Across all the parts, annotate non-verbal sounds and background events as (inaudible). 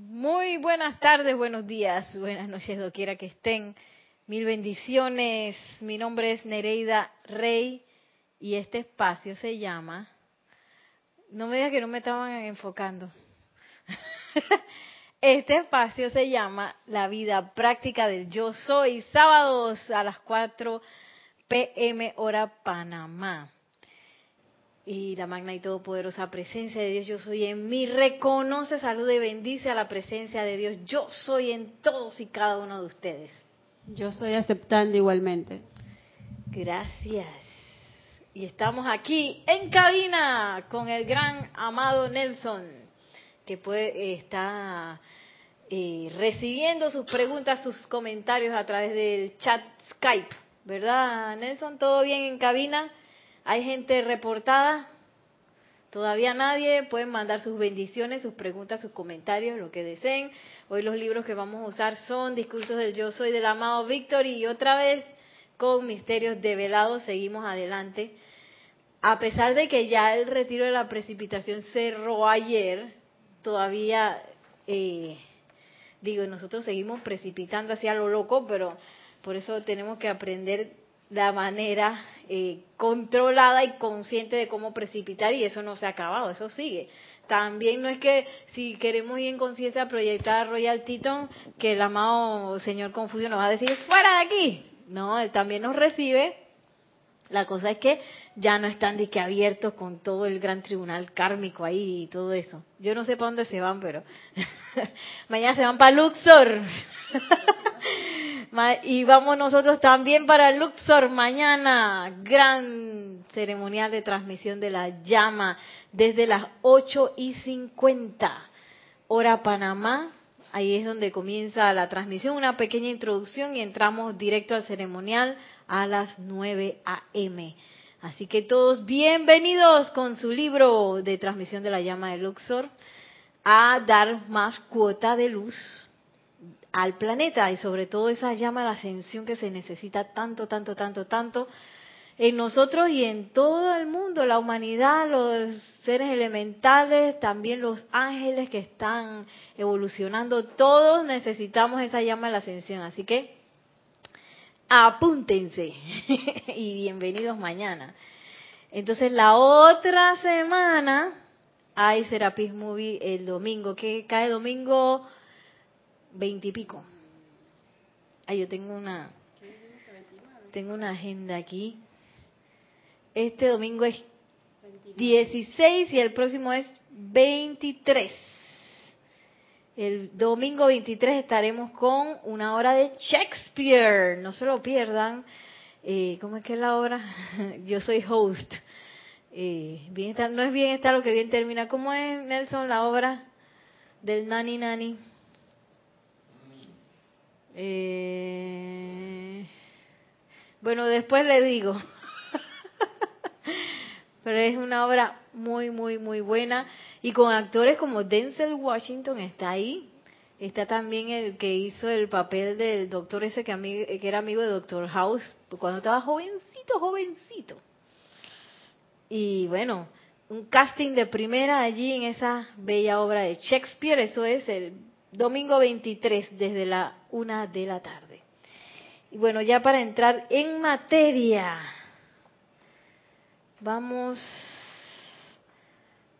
Muy buenas tardes, buenos días, buenas noches, doquiera que estén. Mil bendiciones. Mi nombre es Nereida Rey y este espacio se llama. No me digas que no me estaban enfocando. (laughs) Este espacio se llama La vida práctica del yo soy, sábados a las 4 pm hora Panamá y la magna y todopoderosa presencia de Dios, yo soy en mí, reconoce, saluda y bendice a la presencia de Dios, yo soy en todos y cada uno de ustedes. Yo soy aceptando igualmente. Gracias. Y estamos aquí en cabina con el gran amado Nelson, que puede está eh, recibiendo sus preguntas, sus comentarios a través del chat Skype, ¿verdad, Nelson? ¿Todo bien en cabina? Hay gente reportada, todavía nadie, pueden mandar sus bendiciones, sus preguntas, sus comentarios, lo que deseen. Hoy los libros que vamos a usar son Discursos del Yo Soy del amado Víctor y otra vez con Misterios Develados seguimos adelante. A pesar de que ya el retiro de la precipitación cerró ayer, todavía, eh, digo, nosotros seguimos precipitando hacia lo loco, pero por eso tenemos que aprender la manera eh, controlada y consciente de cómo precipitar y eso no se ha acabado, eso sigue. También no es que si queremos ir en conciencia a proyectar a Royal Teton, que el amado señor Confucio nos va a decir, fuera de aquí. No, él también nos recibe. La cosa es que ya no están de que abiertos con todo el gran tribunal kármico ahí y todo eso. Yo no sé para dónde se van, pero (laughs) mañana se van para Luxor. (laughs) Y vamos nosotros también para Luxor mañana, gran ceremonial de transmisión de la llama desde las 8 y 50 hora Panamá. Ahí es donde comienza la transmisión, una pequeña introducción y entramos directo al ceremonial a las 9 a.m. Así que todos bienvenidos con su libro de transmisión de la llama de Luxor a dar más cuota de luz al planeta y sobre todo esa llama de ascensión que se necesita tanto, tanto, tanto, tanto en nosotros y en todo el mundo, la humanidad, los seres elementales, también los ángeles que están evolucionando, todos necesitamos esa llama de la ascensión. Así que apúntense (laughs) y bienvenidos mañana. Entonces la otra semana hay Serapis Movie el domingo, que cae domingo veintipico. Ah, yo tengo una, tengo una agenda aquí. Este domingo es 16 y el próximo es 23. El domingo 23 estaremos con una hora de Shakespeare. No se lo pierdan. Eh, ¿Cómo es que es la hora? (laughs) Yo soy host. Eh, bien no es bien está lo que bien termina. ¿Cómo es, Nelson, la obra del Nani Nani? Eh, bueno, después le digo. (laughs) Pero es una obra muy, muy, muy buena. Y con actores como Denzel Washington está ahí. Está también el que hizo el papel del doctor ese que, que era amigo de Doctor House cuando estaba jovencito, jovencito. Y bueno, un casting de primera allí en esa bella obra de Shakespeare. Eso es el domingo 23 desde la una de la tarde. Y bueno, ya para entrar en materia, vamos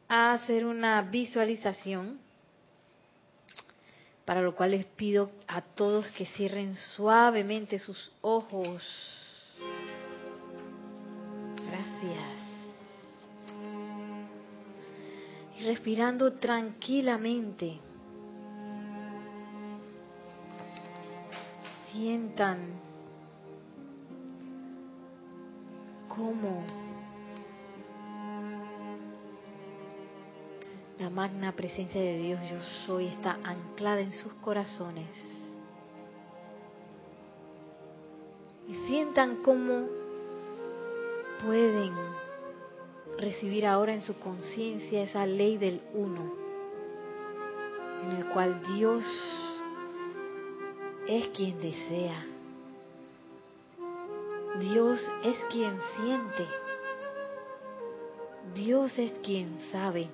a hacer una visualización, para lo cual les pido a todos que cierren suavemente sus ojos. Gracias. Y respirando tranquilamente. Sientan cómo la magna presencia de Dios yo soy está anclada en sus corazones. Y sientan cómo pueden recibir ahora en su conciencia esa ley del uno, en el cual Dios es quien desea. Dios es quien siente. Dios es quien sabe.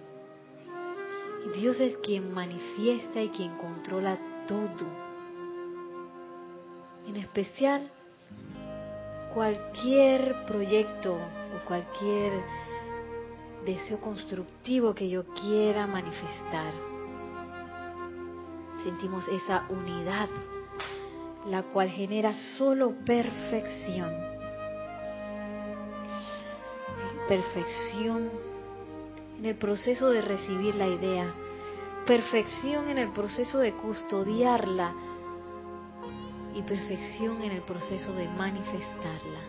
Dios es quien manifiesta y quien controla todo. En especial cualquier proyecto o cualquier deseo constructivo que yo quiera manifestar. Sentimos esa unidad, la cual genera solo perfección. Perfección en el proceso de recibir la idea, perfección en el proceso de custodiarla y perfección en el proceso de manifestarla.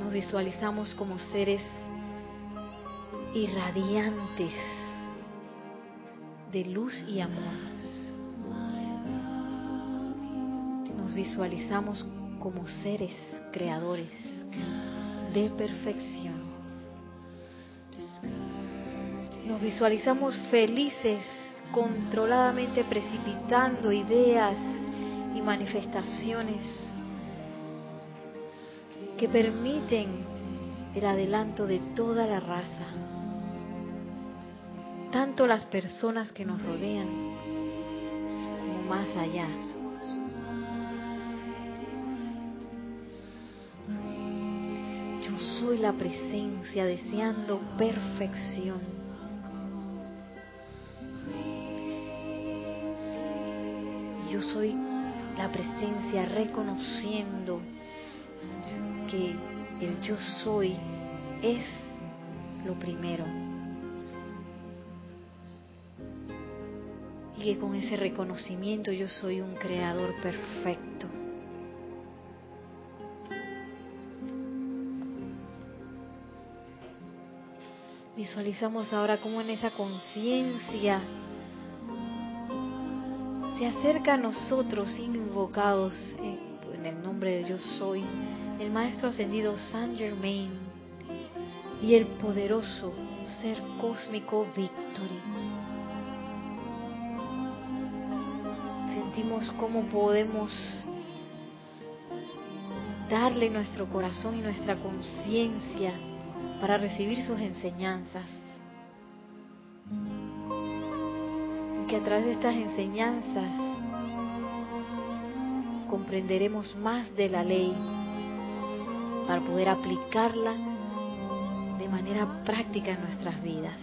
Nos visualizamos como seres irradiantes de luz y amor. Visualizamos como seres creadores de perfección. Nos visualizamos felices, controladamente precipitando ideas y manifestaciones que permiten el adelanto de toda la raza, tanto las personas que nos rodean como más allá. Yo soy la presencia deseando perfección. yo soy la presencia reconociendo que el yo soy es lo primero. Y que con ese reconocimiento yo soy un creador perfecto. Visualizamos ahora como en esa conciencia se acerca a nosotros invocados en el nombre de Yo Soy, el Maestro Ascendido Saint Germain y el poderoso Ser Cósmico Victory. Sentimos cómo podemos darle nuestro corazón y nuestra conciencia para recibir sus enseñanzas que a través de estas enseñanzas comprenderemos más de la ley para poder aplicarla de manera práctica en nuestras vidas.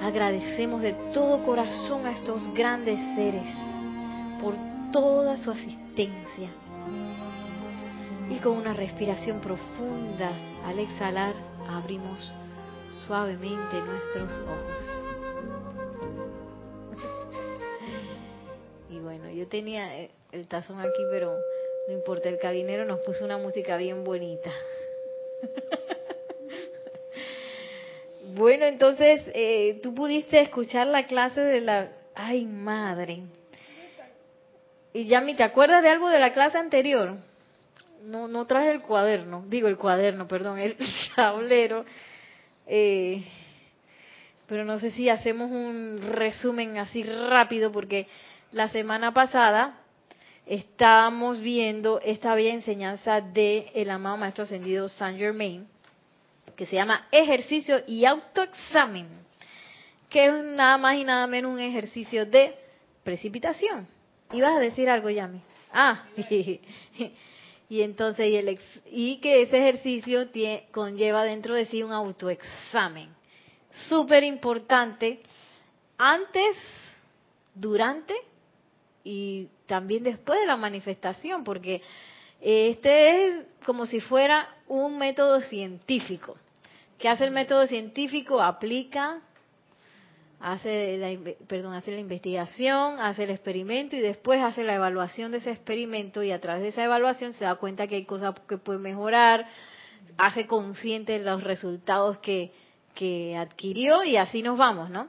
Agradecemos de todo corazón a estos grandes seres por toda su asistencia. Y con una respiración profunda, al exhalar, abrimos suavemente nuestros ojos. yo tenía el tazón aquí, pero no importa, el cabinero nos puso una música bien bonita. bueno, entonces, eh, tú pudiste escuchar la clase de la... Ay, madre. Y Yami, ¿te acuerdas de algo de la clase anterior? No, no traje el cuaderno, digo el cuaderno, perdón, el (laughs) tablero. Eh, pero no sé si hacemos un resumen así rápido porque la semana pasada estábamos viendo esta bella enseñanza de el amado maestro ascendido Saint Germain, que se llama ejercicio y autoexamen, que es nada más y nada menos un ejercicio de precipitación. ¿Ibas a decir algo, Yami? Ah, (laughs) y entonces y, el y que ese ejercicio conlleva dentro de sí un autoexamen. Súper importante antes, durante y también después de la manifestación, porque este es como si fuera un método científico. ¿Qué hace el método científico? Aplica, hace la, perdón, hace la investigación, hace el experimento y después hace la evaluación de ese experimento y a través de esa evaluación se da cuenta que hay cosas que puede mejorar, hace consciente los resultados que, que adquirió y así nos vamos, ¿no?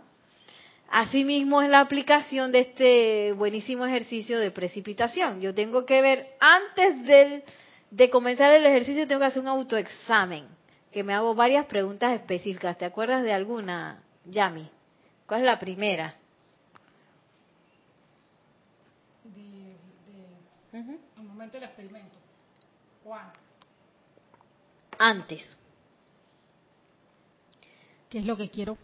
Asimismo es la aplicación de este buenísimo ejercicio de precipitación. Yo tengo que ver, antes de comenzar el ejercicio, tengo que hacer un autoexamen, que me hago varias preguntas específicas. ¿Te acuerdas de alguna, Yami? ¿Cuál es la primera? El momento del experimento. ¿Cuál? Antes. ¿Qué es lo que quiero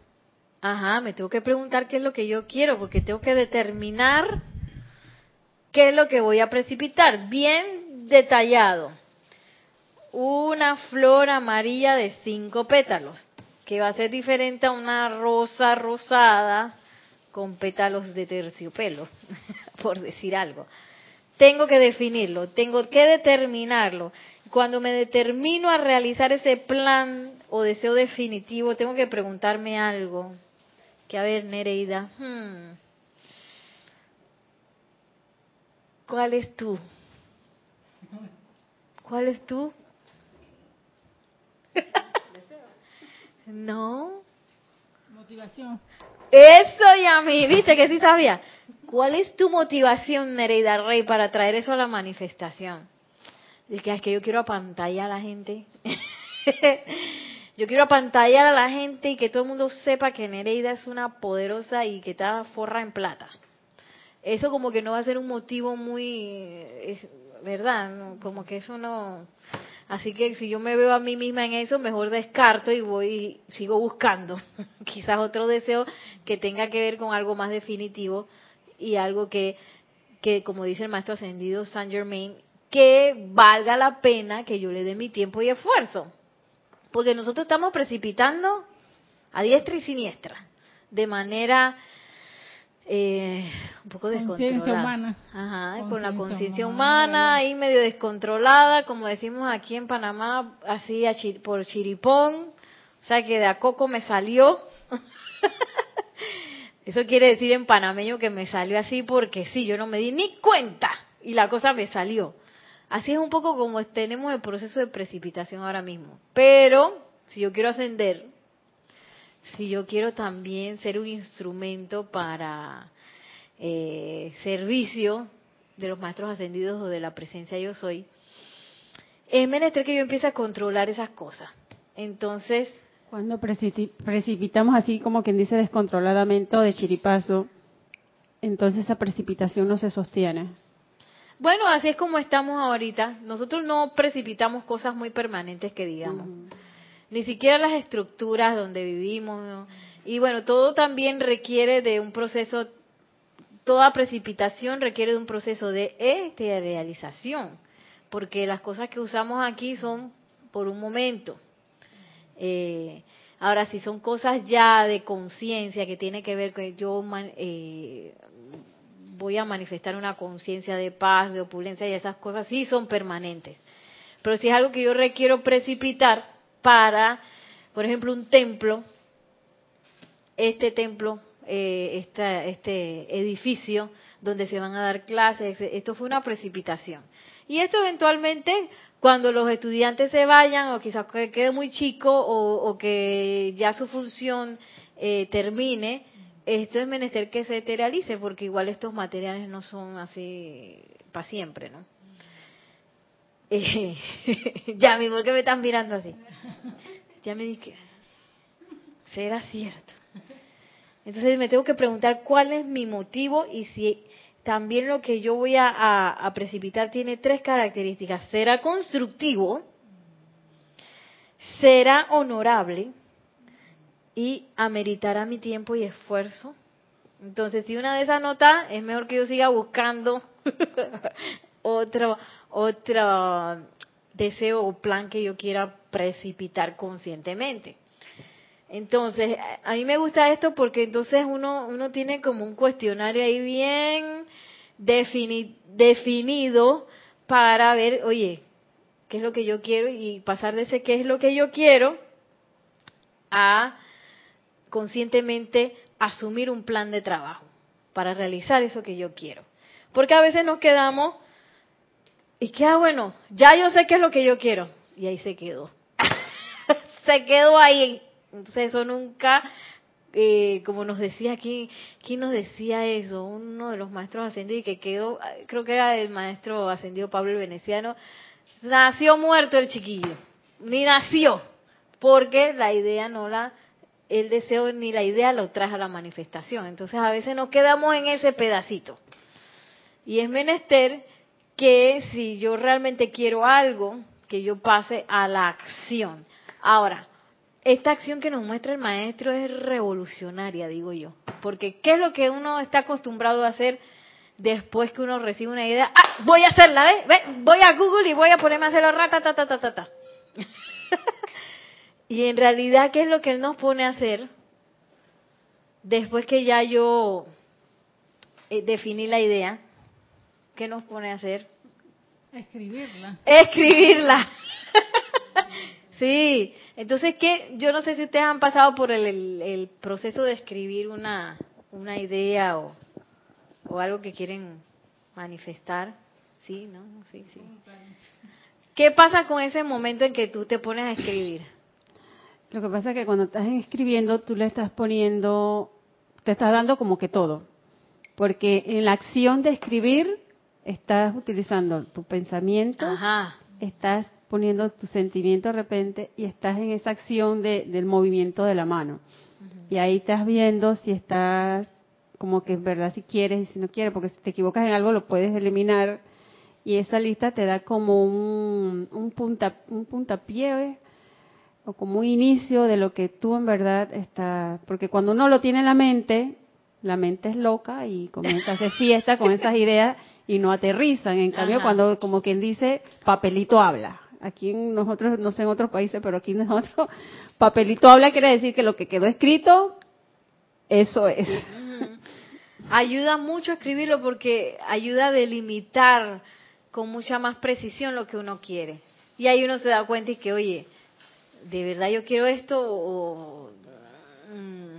Ajá, me tengo que preguntar qué es lo que yo quiero, porque tengo que determinar qué es lo que voy a precipitar. Bien detallado. Una flor amarilla de cinco pétalos, que va a ser diferente a una rosa rosada con pétalos de terciopelo, (laughs) por decir algo. Tengo que definirlo, tengo que determinarlo. Cuando me determino a realizar ese plan o deseo definitivo, tengo que preguntarme algo. Que a ver, Nereida, hmm, ¿cuál es tú? ¿Cuál es tú? No. Motivación. Eso, Yami, viste que sí sabía. ¿Cuál es tu motivación, Nereida Rey, para traer eso a la manifestación? De que es que yo quiero apantallar a la gente. (laughs) yo quiero apantallar a la gente y que todo el mundo sepa que Nereida es una poderosa y que está forra en plata. Eso como que no va a ser un motivo muy, ¿verdad? Como que eso no... Así que si yo me veo a mí misma en eso, mejor descarto y voy sigo buscando (laughs) quizás otro deseo que tenga que ver con algo más definitivo y algo que, que como dice el maestro ascendido Saint Germain, que valga la pena que yo le dé mi tiempo y esfuerzo. Porque nosotros estamos precipitando a diestra y siniestra, de manera eh, un poco descontrolada. Humana. Ajá, con la conciencia humana, ahí medio descontrolada, como decimos aquí en Panamá, así por chiripón, o sea que de a coco me salió. (laughs) Eso quiere decir en panameño que me salió así porque sí, yo no me di ni cuenta y la cosa me salió. Así es un poco como tenemos el proceso de precipitación ahora mismo. Pero si yo quiero ascender, si yo quiero también ser un instrumento para eh, servicio de los maestros ascendidos o de la presencia yo soy, es menester que yo empiece a controlar esas cosas. Entonces... Cuando precipitamos así como quien dice descontroladamente o de chiripazo, entonces esa precipitación no se sostiene. Bueno, así es como estamos ahorita. Nosotros no precipitamos cosas muy permanentes que digamos ni siquiera las estructuras donde vivimos. Y bueno, todo también requiere de un proceso, toda precipitación requiere de un proceso de realización, porque las cosas que usamos aquí son por un momento. Eh, ahora, si son cosas ya de conciencia que tiene que ver con yo eh, voy a manifestar una conciencia de paz, de opulencia y esas cosas, sí son permanentes. Pero si es algo que yo requiero precipitar, para, por ejemplo, un templo, este templo, eh, este edificio donde se van a dar clases, esto fue una precipitación. Y esto eventualmente, cuando los estudiantes se vayan, o quizás que quede muy chico, o, que ya su función eh, termine, esto es menester que se materialice, porque igual estos materiales no son así para siempre, ¿no? Eh, (laughs) ya, mi ¿por qué me están mirando así? Ya me dije, ¿será cierto? Entonces me tengo que preguntar cuál es mi motivo y si también lo que yo voy a, precipitar tiene tres características. Será constructivo, será honorable y ameritará mi tiempo y esfuerzo. Entonces, si una de esas notas, es mejor que yo siga buscando (laughs) otro, otro deseo o plan que yo quiera precipitar conscientemente. Entonces, a mí me gusta esto porque entonces uno, uno tiene como un cuestionario ahí bien definido para ver, oye, ¿qué es lo que yo quiero? Y pasar de ese qué es lo que yo quiero a conscientemente asumir un plan de trabajo para realizar eso que yo quiero. Porque a veces nos quedamos y que, ah, bueno, ya yo sé qué es lo que yo quiero. Y ahí se quedó. (laughs) se quedó ahí. Entonces eso nunca, eh, como nos decía aquí, ¿quién nos decía eso? Uno de los maestros ascendidos que quedó, creo que era el maestro ascendido Pablo el Veneciano, nació muerto el chiquillo. Ni nació. Porque la idea no la, el deseo ni la idea lo trae a la manifestación. Entonces a veces nos quedamos en ese pedacito. Y es menester que si yo realmente quiero algo, que yo pase a la acción. Ahora, esta acción que nos muestra el maestro es revolucionaria, digo yo. Porque ¿qué es lo que uno está acostumbrado a hacer después que uno recibe una idea? Ah, voy a hacerla, ¿ves? ¿Ve? Voy a Google y voy a ponerme a hacerlo rata, ta, ta, ta, ta, ta. (laughs) y en realidad, ¿qué es lo que él nos pone a hacer? Después que ya yo eh, definí la idea, ¿qué nos pone a hacer? Escribirla. Escribirla. (laughs) sí, entonces, ¿qué? Yo no sé si ustedes han pasado por el, el- el proceso de escribir una, una idea o, o algo que quieren manifestar. Sí, ¿no? Sí, sí. ¿Qué pasa con ese momento en que tú te pones a escribir? Lo que pasa es que cuando estás escribiendo, tú le estás poniendo, te estás dando como que todo. Porque en la acción de escribir, estás utilizando tu pensamiento, Ajá. estás poniendo tu sentimiento de repente y estás en esa acción de- del movimiento de la mano. Y ahí estás viendo si estás como que en verdad si quieres y si no quieres, porque si te equivocas en algo lo puedes eliminar. Y esa lista te da como un, un, punta, un puntapié o como un inicio de lo que tú en verdad estás. Porque cuando uno lo tiene en la mente, la mente es loca y comienza a hacer fiesta con esas (laughs) ideas y no aterrizan. En cambio, Ajá. cuando, como quien dice, papelito habla. Aquí en nosotros, no sé en otros países, pero aquí nosotros, (laughs) papelito habla quiere decir que lo que quedó escrito, eso es. Ayuda mucho a escribirlo porque ayuda a delimitar con mucha más precisión lo que uno quiere. Y ahí uno se da cuenta y que, oye, ¿de verdad yo quiero esto o, mm,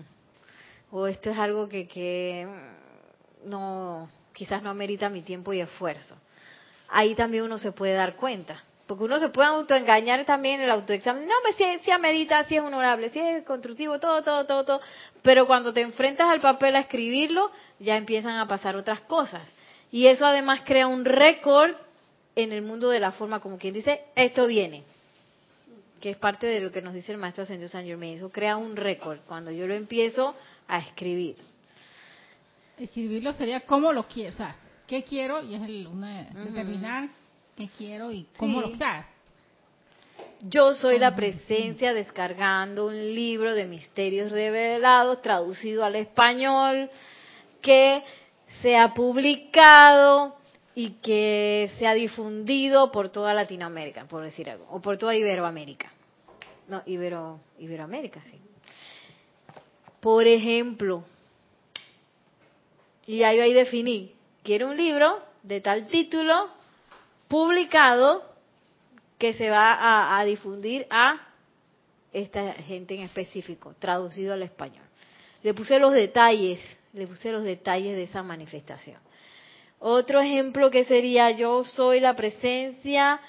o esto es algo que, que mm, no, quizás no amerita mi tiempo y esfuerzo? Ahí también uno se puede dar cuenta. Porque uno se puede autoengañar también en el autoexamen. No, pues si, si medita, si es honorable, si es constructivo, todo, todo, todo, todo. Pero cuando te enfrentas al papel a escribirlo, ya empiezan a pasar otras cosas. Y eso además crea un récord en el mundo de la forma, como quien dice, esto viene. Que es parte de lo que nos dice el maestro Ascendido San Germain. Eso crea un récord cuando yo lo empiezo a escribir. Escribirlo sería cómo lo quiero, o sea, qué quiero y es el, una, determinar qué quiero y cómo Sí. lo, o sea, Yo soy la presencia descargando un libro de misterios revelados traducido al español que se ha publicado y que se ha difundido por toda Latinoamérica, por decir algo, o por toda Iberoamérica. No, Ibero, Iberoamérica, sí. Por ejemplo, y ahí ahí definí, quiero un libro de tal título publicado que se va a, difundir a esta gente en específico, traducido al español. Le puse los detalles, le puse los detalles de esa manifestación. Otro ejemplo que sería yo soy la presencia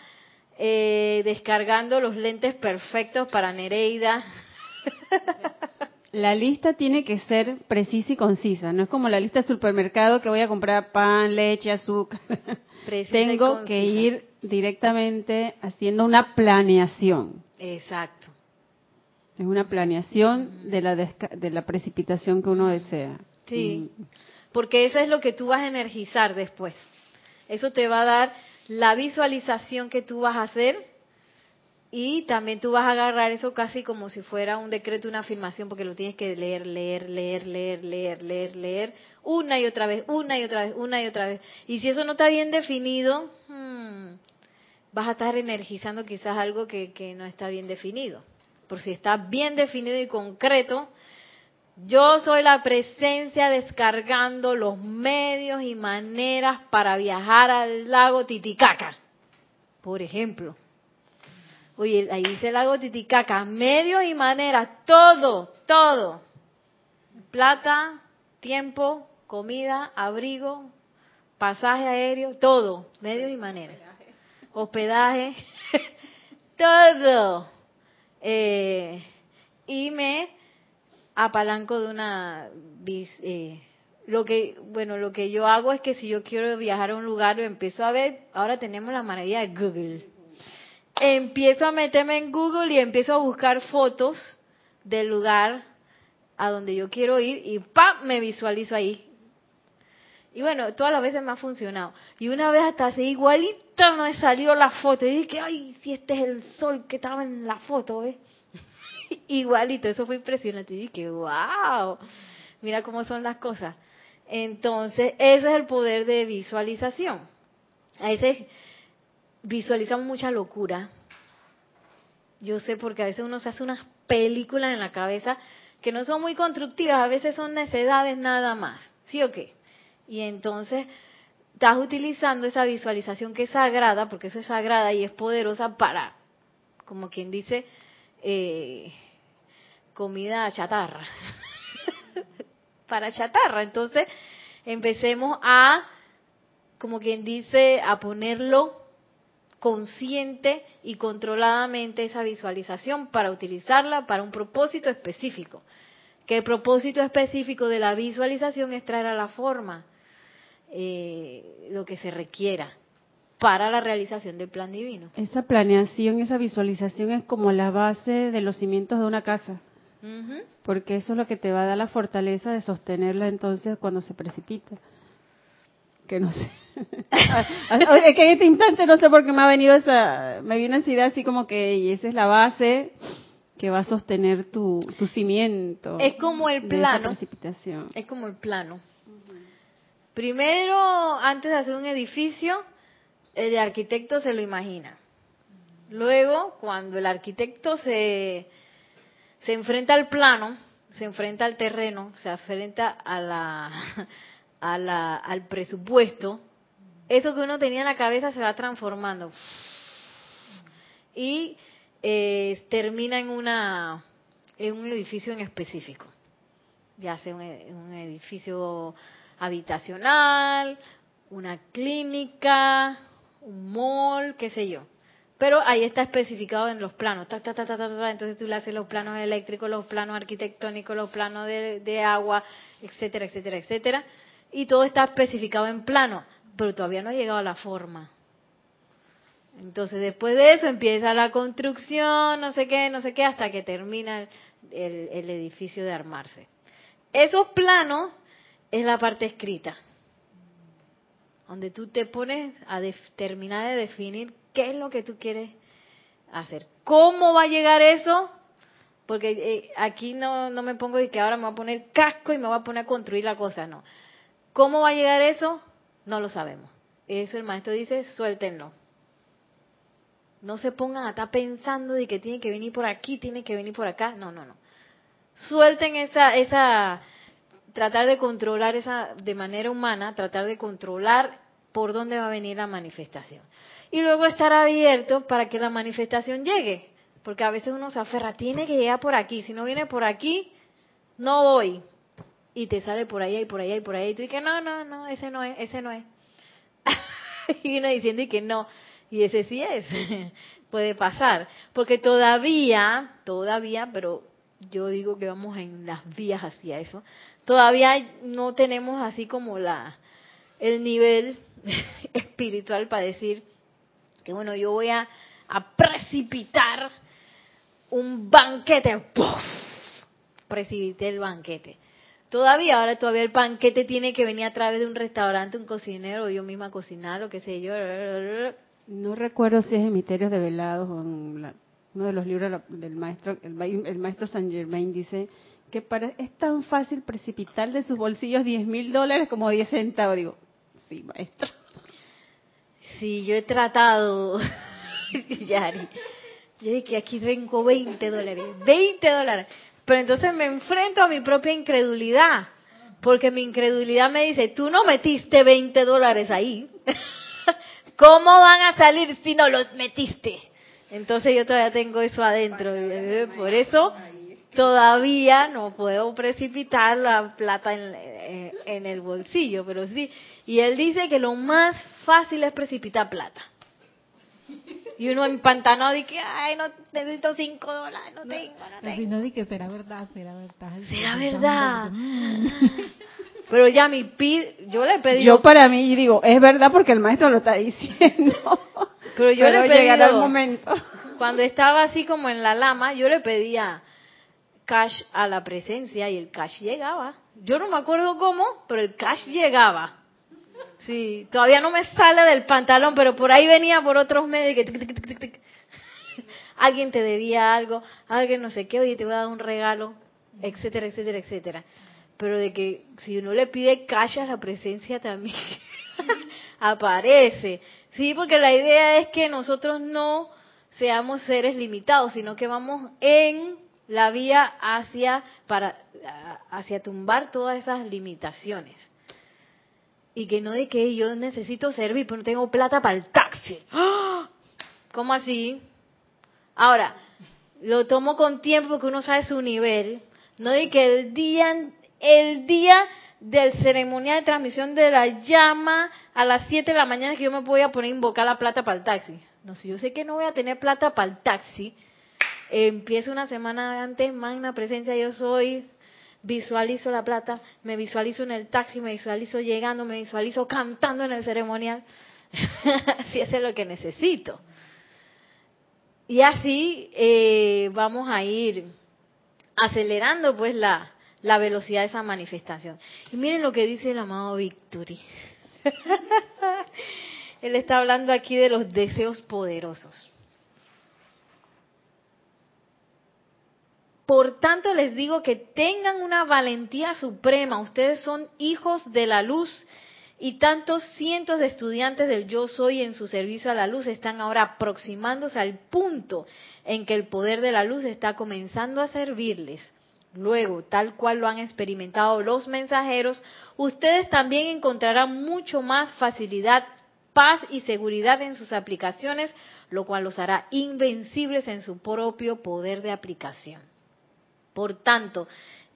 eh, descargando los lentes perfectos para Nereida. (laughs) La lista tiene que ser precisa y concisa, no es como la lista del supermercado que voy a comprar pan, leche, azúcar. (laughs) Precisa Tengo que ir directamente haciendo una planeación. Exacto. Es una planeación de la, de la precipitación que uno desea. Sí, Mm. porque eso es lo que tú vas a energizar después. Eso te va a dar la visualización que tú vas a hacer y también tú vas a agarrar eso casi como si fuera un decreto, una afirmación, porque lo tienes que leer, leer, leer, leer, leer, leer, leer, una y otra vez, una y otra vez, una y otra vez. Y si eso no está bien definido, hmm, vas a estar energizando quizás algo que, que no está bien definido. Por si está bien definido y concreto, yo soy la presencia descargando los medios y maneras para viajar al lago Titicaca, por ejemplo. Oye, ahí dice el lago Titicaca, medios y maneras, todo, todo. Plata, tiempo, comida, abrigo, pasaje aéreo, todo, medios y maneras. Hospedaje, (laughs) todo. Eh, y me apalanco de una eh, lo que bueno lo que yo hago es que si yo quiero viajar a un lugar lo empiezo a ver ahora tenemos la maravilla de Google empiezo a meterme en Google y empiezo a buscar fotos del lugar a donde yo quiero ir y ¡pam! me visualizo ahí y bueno, todas las veces me ha funcionado. Y una vez hasta así, igualita me salió la foto. Y dije, ay, si este es el sol que estaba en la foto, ¿eh? (laughs) igualito, eso fue impresionante. Y dije, wow, mira cómo son las cosas. Entonces, ese es el poder de visualización. A veces visualizamos mucha locura. Yo sé porque a veces uno se hace unas películas en la cabeza que no son muy constructivas, a veces son necedades nada más. ¿Sí o qué? Y entonces estás utilizando esa visualización que es sagrada, porque eso es sagrada y es poderosa para, como quien dice, eh, comida chatarra. (laughs) para chatarra. Entonces, empecemos a, como quien dice, a ponerlo consciente y controladamente esa visualización para utilizarla para un propósito específico. Que el propósito específico de la visualización es traer a la forma eh, lo que se requiera para la realización del plan divino. Esa planeación, esa visualización es como la base de los cimientos de una casa. Porque eso es lo que te va a dar la fortaleza de sostenerla entonces cuando se precipita. Que no sé. (laughs) es que en este instante no sé por qué me ha venido esa, me vino esa idea así como que y esa es la base que va a sostener tu, tu cimiento. Es como el plano. precipitación. Es como el plano. Primero, antes de hacer un edificio, el arquitecto se lo imagina. Luego, cuando el arquitecto se, se enfrenta al plano, se enfrenta al terreno, se enfrenta a la, (laughs) a la, al presupuesto, eso que uno tenía en la cabeza se va transformando. Y eh, termina en, una, en un edificio en específico. Ya sea un edificio habitacional, una clínica, un mall, qué sé yo. Pero ahí está especificado en los planos. entonces tú le haces los planos eléctricos, los planos arquitectónicos, los planos de, de agua, etcétera, etcétera, etcétera. Y todo está especificado en plano, pero todavía no ha llegado a la forma. Entonces después de eso empieza la construcción, no sé qué, no sé qué, hasta que termina el, edificio de armarse. Esos planos es la parte escrita, donde tú te pones a terminar de definir qué es lo que tú quieres hacer. ¿Cómo va a llegar eso? Porque eh, aquí no, no me pongo de que ahora me voy a poner casco y me voy a poner a construir la cosa, no. ¿Cómo va a llegar eso? No lo sabemos. Eso el maestro dice, suéltenlo. No se pongan a pensando de que tiene que venir por aquí, tiene que venir por acá. No, no, no. Suelten esa, esa, tratar de controlar esa de manera humana, tratar de controlar por dónde va a venir la manifestación. Y luego estar abierto para que la manifestación llegue, porque a veces uno se aferra, tiene que llegar por aquí, si no viene por aquí, no voy. Y te sale por allá y por allá y por allá y tú dices, no, no, no, ese no es, ese no es. (laughs) y uno diciendo que no, y ese sí es, (laughs) puede pasar, porque todavía, todavía, pero yo digo que vamos en las vías hacia eso, todavía no tenemos así como la el nivel (laughs) espiritual para decir que bueno, yo voy a, precipitar un banquete, ¡puf! precipité el banquete. Todavía, ahora todavía el banquete tiene que venir a través de un restaurante, un cocinero, yo misma cocinar, lo que sé yo. No recuerdo si es en Misterios de Velados o en uno de los libros del maestro, el, el maestro Saint Germain dice que para, es tan fácil precipitar de sus bolsillos 10 mil dólares como 10 centavos. Digo, sí, maestro. Sí, yo he tratado, (laughs) Yari. Yo dije que aquí tengo 20 dólares, 20 dólares. Pero entonces me enfrento a mi propia incredulidad, porque mi incredulidad me dice, tú no metiste 20 dólares ahí. (laughs) ¿Cómo van a salir si no los metiste? Entonces yo todavía tengo eso adentro. Por eso todavía no puedo precipitar la plata en, en, el bolsillo, pero sí. Y él dice que lo más fácil es precipitar plata. Y uno empantanado y que, ay, no necesito cinco dólares, no tengo, no tengo. no, di que será verdad, será verdad. Será verdad. (laughs) Pero ya mi pid, yo le pedí. Yo para mí digo, es verdad porque el maestro lo está diciendo. (laughs) Pero yo le pedí. el momento. Cuando estaba así como en la lama, yo le pedía cash a la presencia y el cash llegaba. Yo no me acuerdo cómo, pero el cash llegaba. Sí, todavía no me sale del pantalón, pero por ahí venía por otros medios que (laughs) alguien te debía algo, alguien no sé qué, oye, te voy a dar un regalo, etcétera, etcétera, etcétera. Pero de que si uno le pide callas, la presencia también (laughs) aparece. Sí, porque la idea es que nosotros no seamos seres limitados, sino que vamos en la vía hacia para hacia tumbar todas esas limitaciones. Y que no de que yo necesito servir, pero no tengo plata para el taxi. ¡Ah! ¿Cómo así? Ahora, lo tomo con tiempo porque uno sabe su nivel. No de que el día, el día del ceremonial de transmisión de la llama a las 7 de la mañana que yo me voy a poner a invocar la plata para el taxi. No, si yo sé que no voy a tener plata para el taxi, empiezo una semana antes, magna presencia, yo soy, visualizo la plata, me visualizo en el taxi, me visualizo llegando, me visualizo cantando en el ceremonial, (laughs) si eso es lo que necesito. Y así eh, vamos a ir acelerando pues la, la velocidad de esa manifestación. Y miren lo que dice el amado Victory. (laughs) Él está hablando aquí de los deseos poderosos. Por tanto les digo que tengan una valentía suprema. Ustedes son hijos de la luz y tantos cientos de estudiantes del yo soy en su servicio a la luz están ahora aproximándose al punto en que el poder de la luz está comenzando a servirles. Luego, tal cual lo han experimentado los mensajeros, ustedes también encontrarán mucho más facilidad, paz y seguridad en sus aplicaciones, lo cual los hará invencibles en su propio poder de aplicación. Por tanto,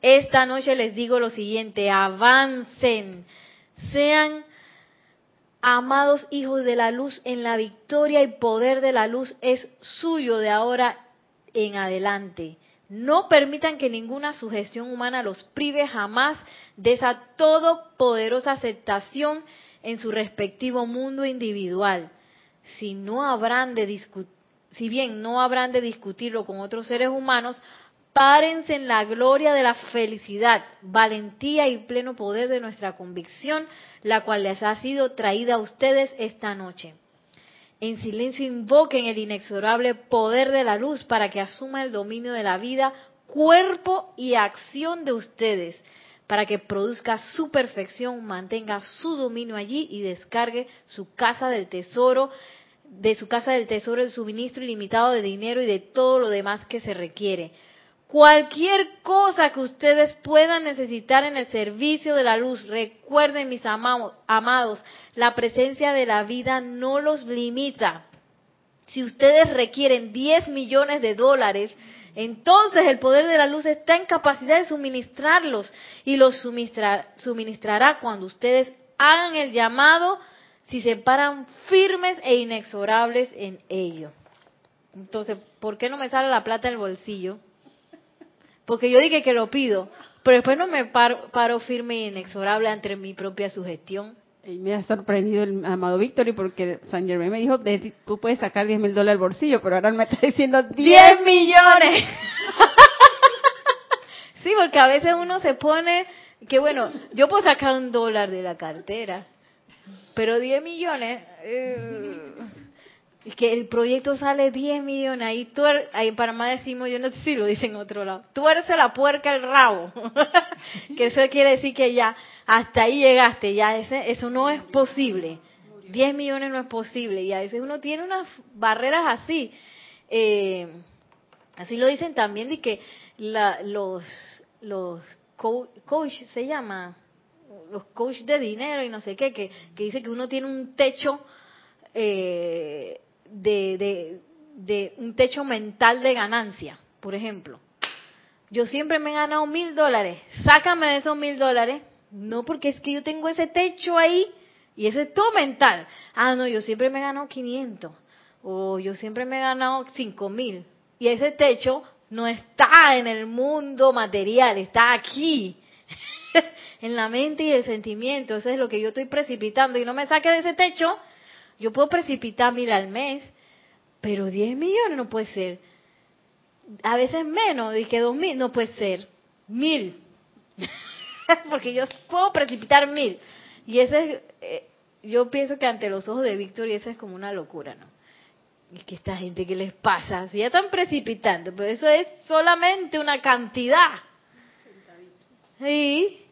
esta noche les digo lo siguiente, avancen, sean amados hijos de la luz en la victoria y poder de la luz es suyo de ahora en adelante. No permitan que ninguna sugestión humana los prive jamás de esa todopoderosa aceptación en su respectivo mundo individual. Si no habrán de si bien no habrán de discutirlo con otros seres humanos, párense en la gloria de la felicidad, valentía y pleno poder de nuestra convicción, la cual les ha sido traída a ustedes esta noche. En silencio invoquen el inexorable poder de la luz para que asuma el dominio de la vida, cuerpo y acción de ustedes, para que produzca su perfección, mantenga su dominio allí y descargue su casa del tesoro, de su casa del tesoro el suministro ilimitado de dinero y de todo lo demás que se requiere Cualquier cosa que ustedes puedan necesitar en el servicio de la luz, recuerden mis amados, la presencia de la vida no los limita. Si ustedes requieren 10 millones de dólares, entonces el poder de la luz está en capacidad de suministrarlos y los suministrará cuando ustedes hagan el llamado si se paran firmes e inexorables en ello. Entonces, ¿por qué no me sale la plata del bolsillo? Porque yo dije que lo pido, pero después no me paro, firme e inexorable ante mi propia sugestión. Y me ha sorprendido el amado Victory porque San Germain me dijo, tú puedes sacar 10 mil dólares al bolsillo, pero ahora me está diciendo 10, millones. (laughs) sí, porque a veces uno se pone, que bueno, yo puedo sacar un dólar de la cartera, pero 10 millones... Eh, es que el proyecto sale 10 millones, ahí, ahí en Panamá decimos, yo no sé si lo dicen en otro lado, tuerce la puerca el rabo, (laughs) que eso quiere decir que ya hasta ahí llegaste, ya ese, eso no es posible, 10 millones no es posible, y a veces uno tiene unas barreras así, eh, así lo dicen también de que la, los, los coach, se llama, los coach de dinero y no sé qué, que, que dice que uno tiene un techo eh, de, de, un techo mental de ganancia, por ejemplo. Yo siempre me he ganado mil dólares, sácame de esos mil dólares. No, porque es que yo tengo ese techo ahí y ese es todo mental. Ah, no, yo siempre me he ganado 500 o yo siempre me he ganado cinco mil. Y ese techo no está en el mundo material, está aquí, (laughs) en la mente y el sentimiento. Eso es lo que yo estoy precipitando. Y no me saque de ese techo, yo puedo precipitar mil al mes, pero 10 millones no puede ser. A veces menos, dije dos mil, no puede ser. Mil. (laughs) Porque yo puedo precipitar mil. Y ese es, eh, yo pienso que ante los ojos de Víctor, y esa es como una locura, ¿no? ¿Y que esta gente qué les pasa? Si ya están precipitando, pero eso es solamente una cantidad. Sí.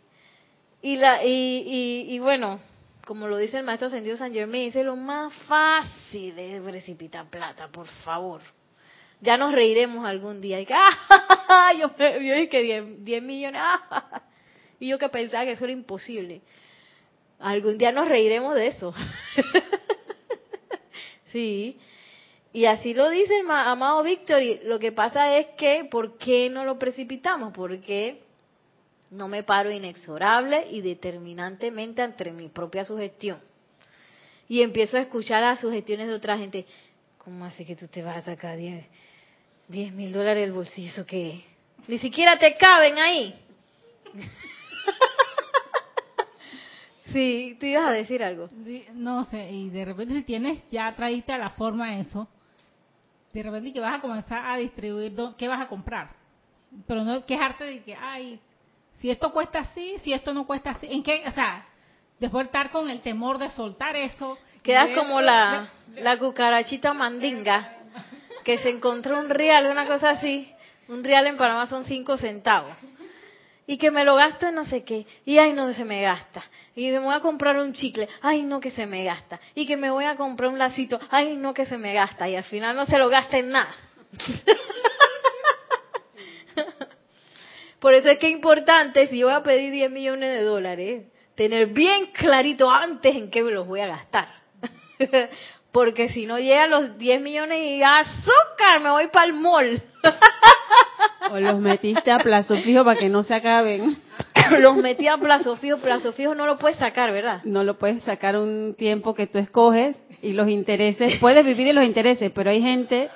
Y, la, y, y, bueno, como lo dice el maestro ascendido San Germain, dice lo más fácil es precipitar plata, por favor. Ya nos reiremos algún día. Y que, (laughs) ¡ah! Yo, dije 10, millones. ¡ah! (laughs) Y yo que pensaba que eso era imposible. Algún día nos reiremos de eso. (laughs) sí. Y así lo dice el amado Víctor. Y lo que pasa es que, ¿por qué no lo precipitamos? Porque no me paro inexorable y determinantemente ante mi propia sugestión. Y empiezo a escuchar las sugestiones de otra gente. ¿Cómo hace que tú te vas a sacar 10 mil dólares del bolsillo? ¿Eso qué? Ni siquiera te caben ahí. (laughs) sí, tú ibas a decir algo. No sé, y de repente si tienes ya traíste a la forma eso, de repente que vas a comenzar a distribuir, ¿qué vas a comprar? Pero no quejarte de que, ay, si esto cuesta así, si esto no cuesta así, ¿en qué? O sea, después estar con el temor de soltar eso. Quedas como la, la cucarachita mandinga, que se encontró un real, una cosa así. Un real en Panamá son cinco centavos. Y que me lo gasto en no sé qué. Y ay, no se me gasta. Y me voy a comprar un chicle. Ay, no que se me gasta. Y que me voy a comprar un lacito. Ay, no que se me gasta. Y al final no se lo gasta en nada. (laughs) Por eso es que es importante, si yo voy a pedir 10 millones de dólares, tener bien clarito antes en qué me los voy a gastar. (laughs) Porque si no llegan los 10 millones y azúcar, me voy para el mall. o los metiste a plazo fijo para que no se acaben. (laughs) los metí a plazo fijo, plazo fijo no lo puedes sacar, ¿verdad? No lo puedes sacar un tiempo que tú escoges y los intereses, puedes vivir de los intereses, pero hay gente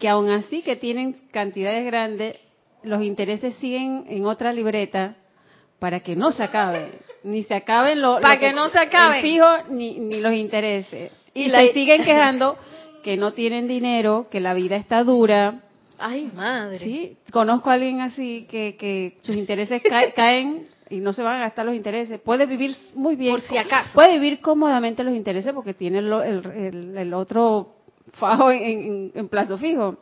que aún así que tienen cantidades grandes, los intereses siguen en otra libreta para que no se acabe, ni se acaben los para que, no se acaben fijo ni, ni los intereses y, se siguen (laughs) quejando que no tienen dinero, que la vida está dura. Ay, madre. Sí, conozco a alguien así que, que sus intereses (laughs) caen y no se van a gastar los intereses. Puede vivir muy bien. Por si acaso. Puede vivir cómodamente los intereses porque tiene el, el, el, otro fajo en, en, plazo fijo.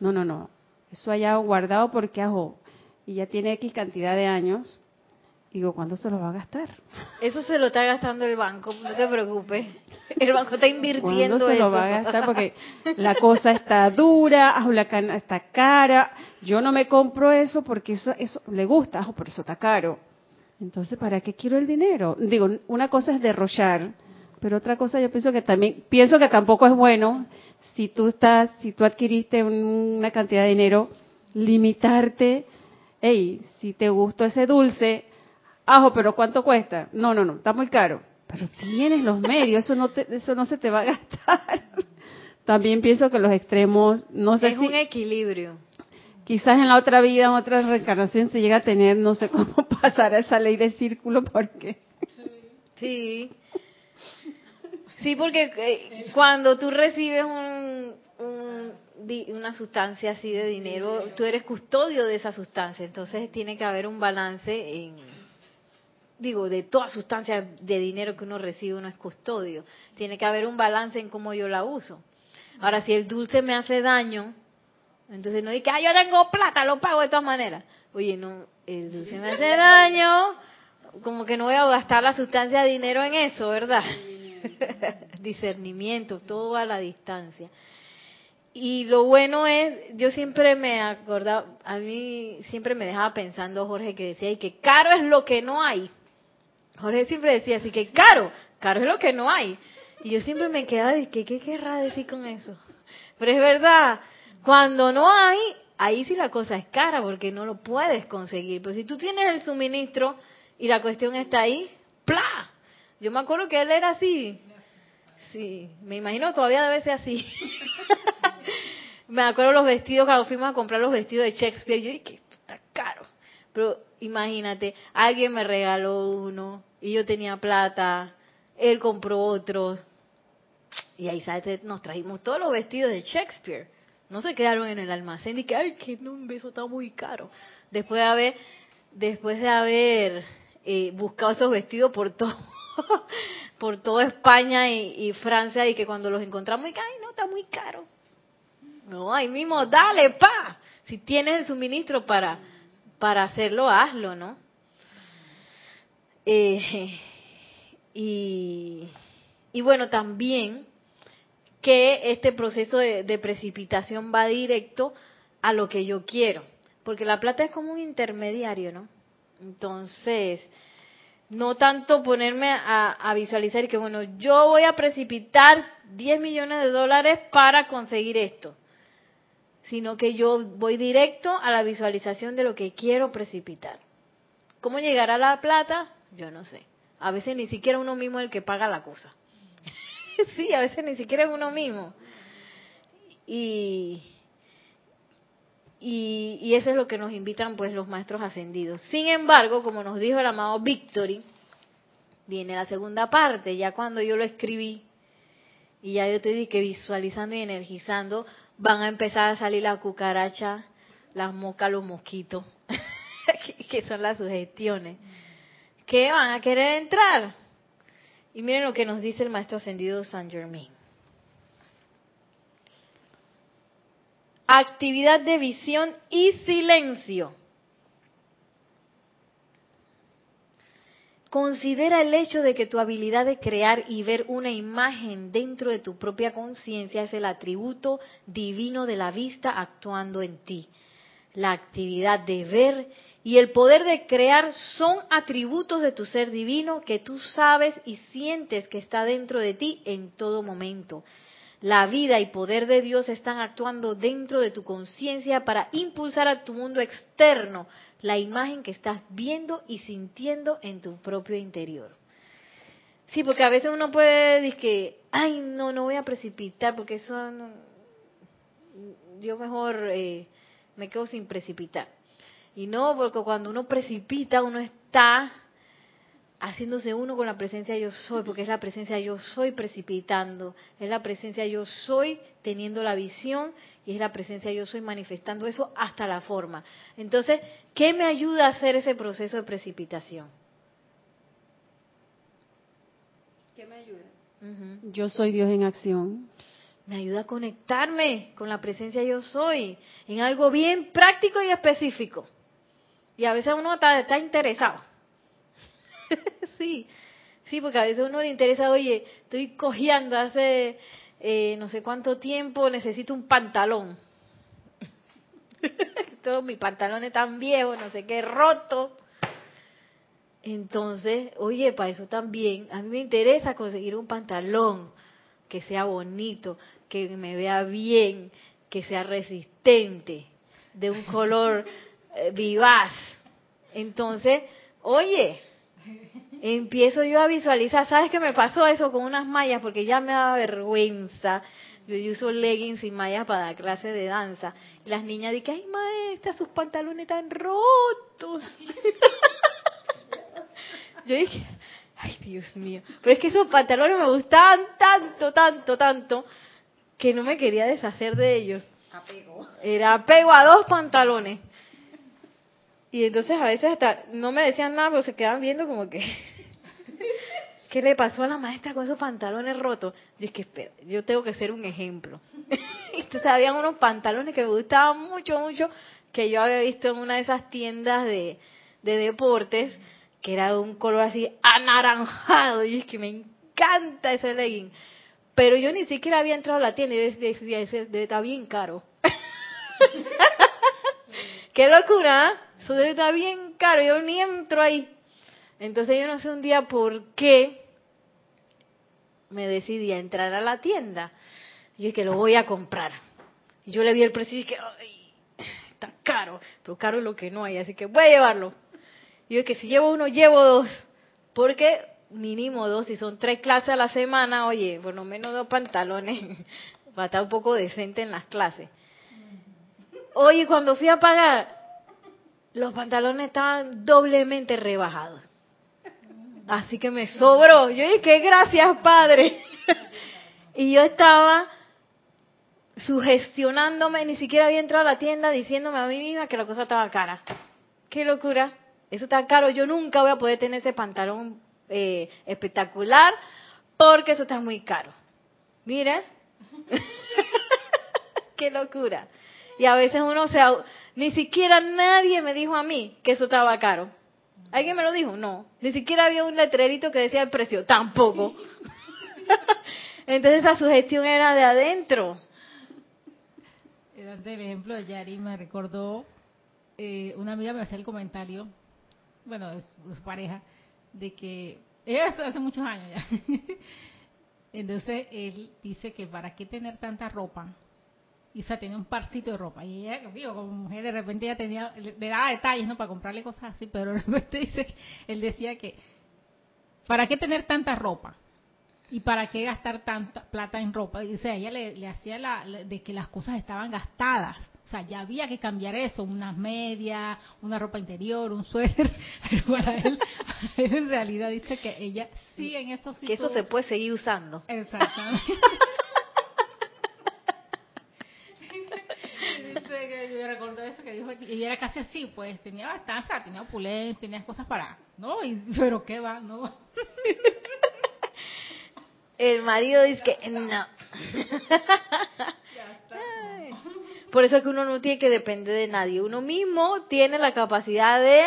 No, no, no eso haya guardado porque hago y ya tiene X cantidad de años. Digo, ¿cuándo se lo va a gastar? Eso se lo está gastando el banco, no te preocupes. El banco está invirtiendo ¿Cuándo se lo va a gastar? Porque la cosa está dura, la cana está cara. Yo no me compro eso porque eso, eso le gusta, ajo, pero eso está caro. Entonces, ¿para qué quiero el dinero? Digo, una cosa es derrochar, pero otra cosa yo pienso que también, pienso que tampoco es bueno si tú estás, si tú adquiriste una cantidad de dinero, limitarte, hey, si te gustó ese dulce, ajo, pero ¿cuánto cuesta? No, no, no, está muy caro. Pero tienes los medios, eso no, eso no se te va a gastar. (laughs) También pienso que los extremos, no sé es un equilibrio. Quizás en la otra vida, en otra reencarnación, se llega a tener, no sé cómo (laughs) pasar a esa ley de círculo, porque. Sí. Sí, porque eh, cuando tú recibes un, una sustancia así de dinero, tú eres custodio de esa sustancia, entonces tiene que haber un balance en, digo, de toda sustancia de dinero que uno recibe, uno es custodio. Tiene que haber un balance en cómo yo la uso. Ahora, si el dulce me hace daño, entonces no dice, ah, yo tengo plata, lo pago de todas maneras. Oye, no, el dulce me hace daño, como que no voy a gastar la sustancia de dinero en eso, ¿verdad? (laughs) discernimiento, todo a la distancia. Y lo bueno es, yo siempre me acordaba, a mí siempre me dejaba pensando Jorge que decía, y que caro es lo que no hay. Jorge siempre decía así que caro, caro es lo que no hay. Y yo siempre me quedaba y que, ¿qué querrá decir con eso? Pero es verdad, cuando no hay, ahí sí la cosa es cara porque no lo puedes conseguir. Pero si tú tienes el suministro y la cuestión está ahí, ¡pla! Yo me acuerdo que él era así. Sí, me imagino todavía debe ser así. (laughs) me acuerdo los vestidos, cuando fuimos a comprar los vestidos de Shakespeare, yo dije, esto está caro. Pero imagínate, alguien me regaló uno y yo tenía plata, él compró otro. Y ahí, ¿sabes? Nos trajimos todos los vestidos de Shakespeare. No se quedaron en el almacén y que, ay, que no, un beso está muy caro. Después de haber, después de haber eh, buscado esos vestidos por todo (laughs) por toda España y, Francia y que cuando los encontramos, ay, no, está muy caro. No, ahí mismo, dale, pa. Si tienes el suministro para, para hacerlo, hazlo, ¿no? Eh, y, y bueno, también que este proceso de precipitación va directo a lo que yo quiero, porque la plata es como un intermediario, ¿no? Entonces, no tanto ponerme a, visualizar que, bueno, yo voy a precipitar 10 millones de dólares para conseguir esto, sino que yo voy directo a la visualización de lo que quiero precipitar. ¿Cómo llegar a la plata? Yo no sé. A veces ni siquiera uno mismo es el que paga la cosa. (laughs) sí, a veces ni siquiera es uno mismo. Y, y, eso es lo que nos invitan pues los maestros ascendidos. Sin embargo, como nos dijo el amado Victory, viene la segunda parte, ya cuando yo lo escribí y ya yo te dije visualizando y energizando, van a empezar a salir la cucaracha, las moscas, los mosquitos, (laughs) que son las sugestiones, que van a querer entrar. Y miren lo que nos dice el maestro ascendido San Germain. Actividad de visión y silencio. Considera el hecho de que tu habilidad de crear y ver una imagen dentro de tu propia conciencia es el atributo divino de la vista actuando en ti. La actividad de ver y el poder de crear son atributos de tu ser divino que tú sabes y sientes que está dentro de ti en todo momento la vida y poder de Dios están actuando dentro de tu conciencia para impulsar a tu mundo externo la imagen que estás viendo y sintiendo en tu propio interior. Sí, porque a veces uno puede decir que, ay, no, no voy a precipitar porque eso, yo mejor eh, me quedo sin precipitar. Y no, porque cuando uno precipita, uno está haciéndose uno con la presencia yo soy, porque es la presencia yo soy precipitando, es la presencia yo soy teniendo la visión y es la presencia yo soy manifestando eso hasta la forma. Entonces, ¿qué me ayuda a hacer ese proceso de precipitación? ¿Qué me ayuda? Yo soy Dios en acción. Me ayuda a conectarme con la presencia yo soy en algo bien práctico y específico. Y a veces uno está, está interesado sí, sí, porque a veces uno le interesa, oye, estoy cojeando hace eh, no sé cuánto tiempo, necesito un pantalón. (laughs) Todos mis pantalones tan viejos, no sé qué, roto. Entonces, oye, para eso también, a mí me interesa conseguir un pantalón que sea bonito, que me vea bien, que sea resistente, de un color eh, vivaz. Entonces, oye, empiezo yo a visualizar, ¿sabes qué me pasó eso con unas mallas? Porque ya me daba vergüenza. Yo, uso leggings y mallas para dar clase de danza. Y las niñas dicen, ay maestra, sus pantalones están rotos. (laughs) yo dije, ay Dios mío. Pero es que esos pantalones me gustaban tanto, tanto, tanto, que no me quería deshacer de ellos. Apego. Era apego a dos pantalones. Y entonces a veces hasta no me decían nada, pero se quedaban viendo como que, ¿qué le pasó a la maestra con esos pantalones rotos? Yo es que, espera, yo tengo que ser un ejemplo. (laughs) entonces habían unos pantalones que me gustaban mucho, mucho, que yo había visto en una de esas tiendas de, de deportes, que era de un color así anaranjado, y es que me encanta ese legging. Pero yo ni siquiera había entrado a la tienda y decía, ese está bien caro. (laughs) (laughs) ¡Qué locura! Eso debe estar bien caro, yo ni entro ahí. Entonces yo no sé un día por qué me decidí a entrar a la tienda. Y dije lo voy a comprar. Y yo le vi el precio y dije, Ay, está caro, pero caro es lo que no hay, así que voy a llevarlo. Y yo que si llevo uno, llevo dos. Porque mínimo dos, si son tres clases a la semana, oye, por lo menos dos pantalones, (laughs) para estar un poco decente en las clases. Oye, cuando fui a pagar, los pantalones estaban doblemente rebajados. Así que me sobró. Yo dije, gracias, Padre. (laughs) y yo estaba sugestionándome, ni siquiera había entrado a la tienda diciéndome a mí misma que la cosa estaba cara. Qué locura. Eso está caro. Yo nunca voy a poder tener ese pantalón eh, espectacular porque eso está muy caro. Mira. (laughs) Qué locura. Y a veces uno se... Ni siquiera nadie me dijo a mí que eso estaba caro. ¿Alguien me lo dijo? No. Ni siquiera había un letrerito que decía el precio. Tampoco. (laughs) Entonces esa sugestión era de adentro. el ejemplo de Yari me recordó, eh, una amiga me hacía el comentario, bueno, de su, pareja, de que, ella (laughs) hace muchos años ya. (laughs) Entonces él dice que para qué tener tanta ropa sea, tenía un parcito de ropa. Y ella, digo, como mujer, de repente ella tenía, le, daba detalles, ¿no? Para comprarle cosas así, pero de repente (laughs) dice, él decía que, ¿para qué tener tanta ropa? ¿Y para qué gastar tanta plata en ropa? Y, o sea, ella le, hacía la, de que las cosas estaban gastadas. O sea, ya había que cambiar eso, unas medias, una ropa interior, un suéter, (laughs) pero para él, (laughs) él en realidad dice que ella sí en eso sí. Que eso se puede seguir usando. Exactamente. Me recordó eso que dijo y era casi así, pues tenía bastante, tenía opulencia, tenía cosas para, ¿no? Y, (laughs) pero qué va, no. El marido dice que no. Por eso es que uno no tiene que depender de nadie. Uno mismo tiene la capacidad de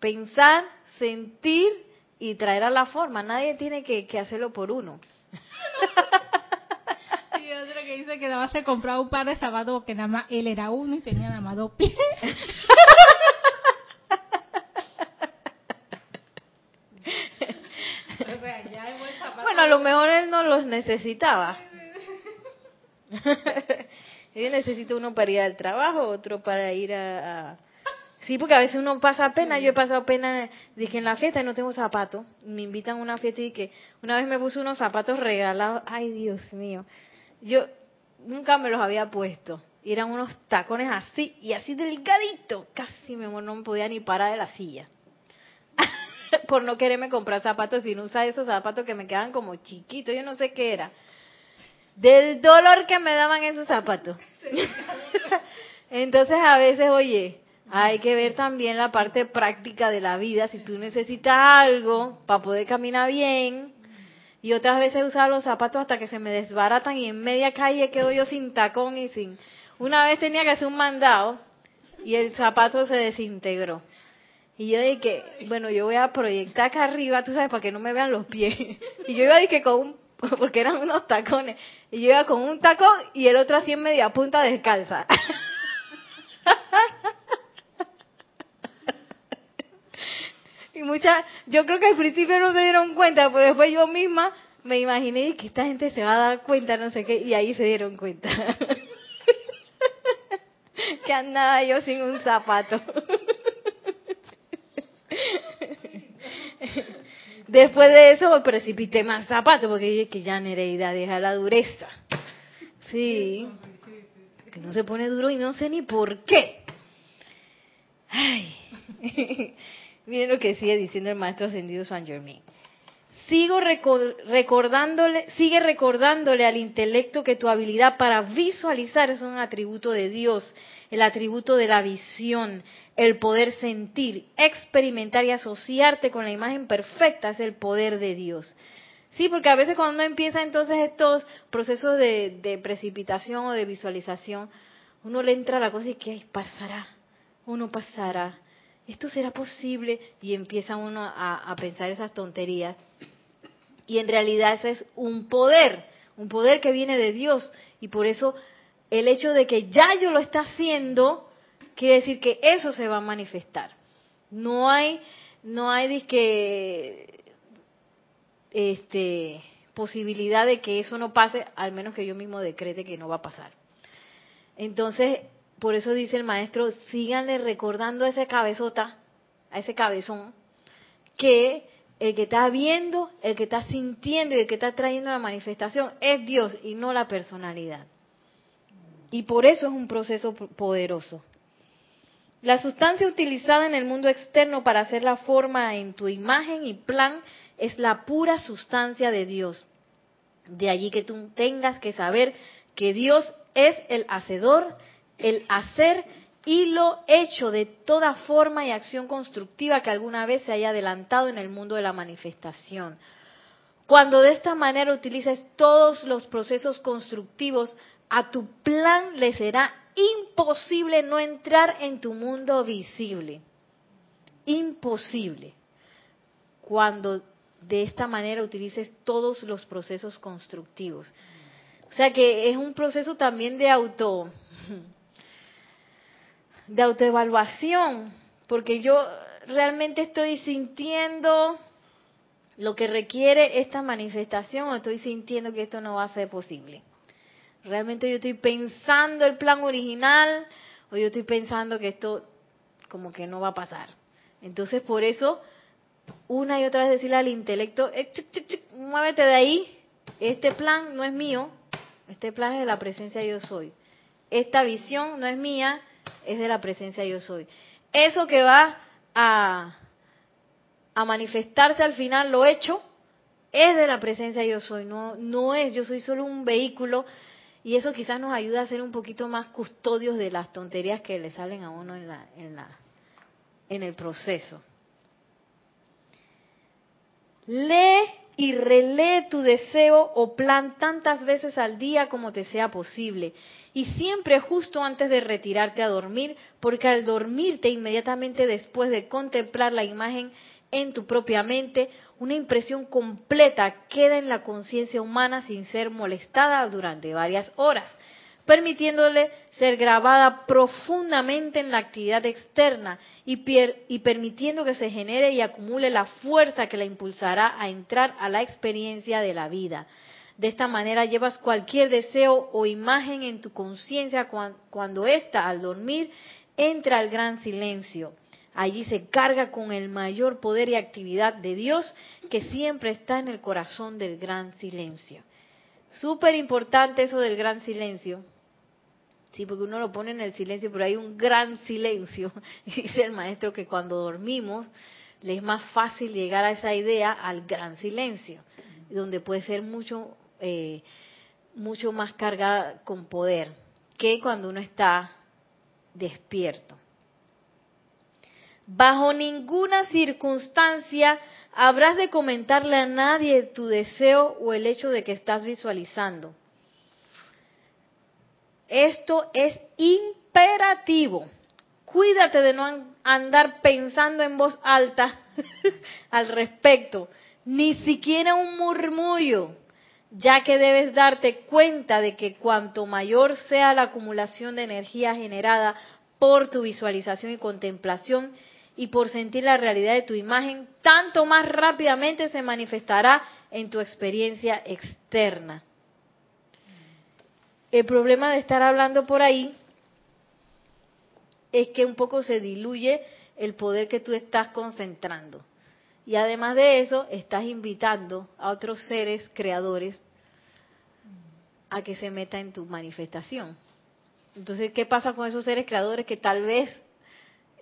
pensar, sentir y traer a la forma. Nadie tiene que, que hacerlo por uno. (laughs) dice que nada más se compraba un par de zapatos que nada más él era uno y tenía nada más dos pies. bueno, a lo mejor él no los necesitaba. (laughs) él necesita uno para ir al trabajo, otro para ir a, Sí, porque a veces uno pasa pena. Yo he pasado pena, dije en la fiesta y no tengo zapatos. Me invitan a una fiesta y que una vez me puse unos zapatos regalados. Ay, Dios mío. Yo nunca me los había puesto. Y eran unos tacones así y así delicaditos. Casi me, no me podía ni parar de la silla. (laughs) Por no quererme comprar zapatos y no usar esos zapatos que me quedan como chiquitos. Yo no sé qué era. Del dolor que me daban esos zapatos. (laughs) Entonces a veces, oye, hay que ver también la parte práctica de la vida. Si tú necesitas algo para poder caminar bien, y otras veces usaba los zapatos hasta que se me desbaratan y en media calle quedo yo sin tacón y sin... Una vez tenía que hacer un mandado y el zapato se desintegró. Y yo dije, bueno, yo voy a proyectar acá arriba, tú sabes, para que no me vean los pies. (laughs) Y yo iba dije con un, (laughs) porque eran unos tacones, y yo iba con un tacón y el otro así en media punta descalza. (laughs) Y muchas, yo creo que al principio no se dieron cuenta, pero después yo misma me imaginé que esta gente se va a dar cuenta, no sé qué, y ahí se dieron cuenta. (laughs) que andaba yo sin un zapato. (laughs) Después de eso me precipité más zapatos porque dije que ya Nereida deja la dureza. Sí. Que no se pone duro y no sé ni por qué. Ay. (laughs) Miren lo que sigue diciendo el maestro ascendido San Germain. Sigo recordándole, sigue recordándole al intelecto que tu habilidad para visualizar es un atributo de Dios, el atributo de la visión, el poder sentir, experimentar y asociarte con la imagen perfecta es el poder de Dios. Sí, porque a veces cuando uno empieza entonces estos procesos de, precipitación o de visualización, uno le entra a la cosa y que pasará, uno pasará ¿esto será posible? Y empieza uno a, pensar esas tonterías. Y en realidad ese es un poder, un poder que viene de Dios. Y por eso el hecho de que ya yo lo está haciendo, quiere decir que eso se va a manifestar. No hay, no hay este, posibilidad de que eso no pase, al menos que yo mismo decrete que no va a pasar. Entonces, por eso dice el maestro, síganle recordando a ese cabezota, a ese cabezón, que el que está viendo, el que está sintiendo y el que está trayendo la manifestación es Dios y no la personalidad. Y por eso es un proceso poderoso. La sustancia utilizada en el mundo externo para hacer la forma en tu imagen y plan es la pura sustancia de Dios. De allí que tú tengas que saber que Dios es el hacedor, el hacer y lo hecho de toda forma y acción constructiva que alguna vez se haya adelantado en el mundo de la manifestación. Cuando de esta manera utilices todos los procesos constructivos, a tu plan le será imposible no entrar en tu mundo visible. Imposible. Cuando de esta manera utilices todos los procesos constructivos. O sea que es un proceso también de auto de autoevaluación, porque yo realmente estoy sintiendo lo que requiere esta manifestación o estoy sintiendo que esto no va a ser posible. Realmente yo estoy pensando el plan original o yo estoy pensando que esto como que no va a pasar. Entonces por eso una y otra vez decirle al intelecto, eh, muévete de ahí, este plan no es mío, este plan es de la presencia yo soy. Esta visión no es mía, es de la presencia yo soy. Eso que va a, manifestarse al final, lo hecho, es de la presencia yo soy, no, no es, yo soy solo un vehículo y eso quizás nos ayuda a ser un poquito más custodios de las tonterías que le salen a uno en, la, en, la, en el proceso. Lee y relee tu deseo o plan tantas veces al día como te sea posible. Y siempre justo antes de retirarte a dormir, porque al dormirte inmediatamente después de contemplar la imagen en tu propia mente, una impresión completa queda en la conciencia humana sin ser molestada durante varias horas, permitiéndole ser grabada profundamente en la actividad externa y, y permitiendo que se genere y acumule la fuerza que la impulsará a entrar a la experiencia de la vida. De esta manera llevas cualquier deseo o imagen en tu conciencia cuando ésta al dormir entra al gran silencio Allí se carga con el mayor poder y actividad de Dios que siempre está en el corazón del gran silencio. Súper importante eso del gran silencio. Sí, porque uno lo pone en el silencio, pero hay un gran silencio. (laughs) Dice el maestro que cuando dormimos le es más fácil llegar a esa idea al gran silencio, donde puede ser mucho, eh, mucho más cargada con poder que cuando uno está despierto. Bajo ninguna circunstancia habrás de comentarle a nadie tu deseo o el hecho de que estás visualizando. Esto es imperativo. Cuídate de no andar pensando en voz alta (laughs) al respecto, ni siquiera un murmullo, ya que debes darte cuenta de que cuanto mayor sea la acumulación de energía generada por tu visualización y contemplación, y por sentir la realidad de tu imagen, tanto más rápidamente se manifestará en tu experiencia externa. El problema de estar hablando por ahí es que un poco se diluye el poder que tú estás concentrando. Y además de eso, estás invitando a otros seres creadores a que se metan en tu manifestación. Entonces, ¿qué pasa con esos seres creadores que tal vez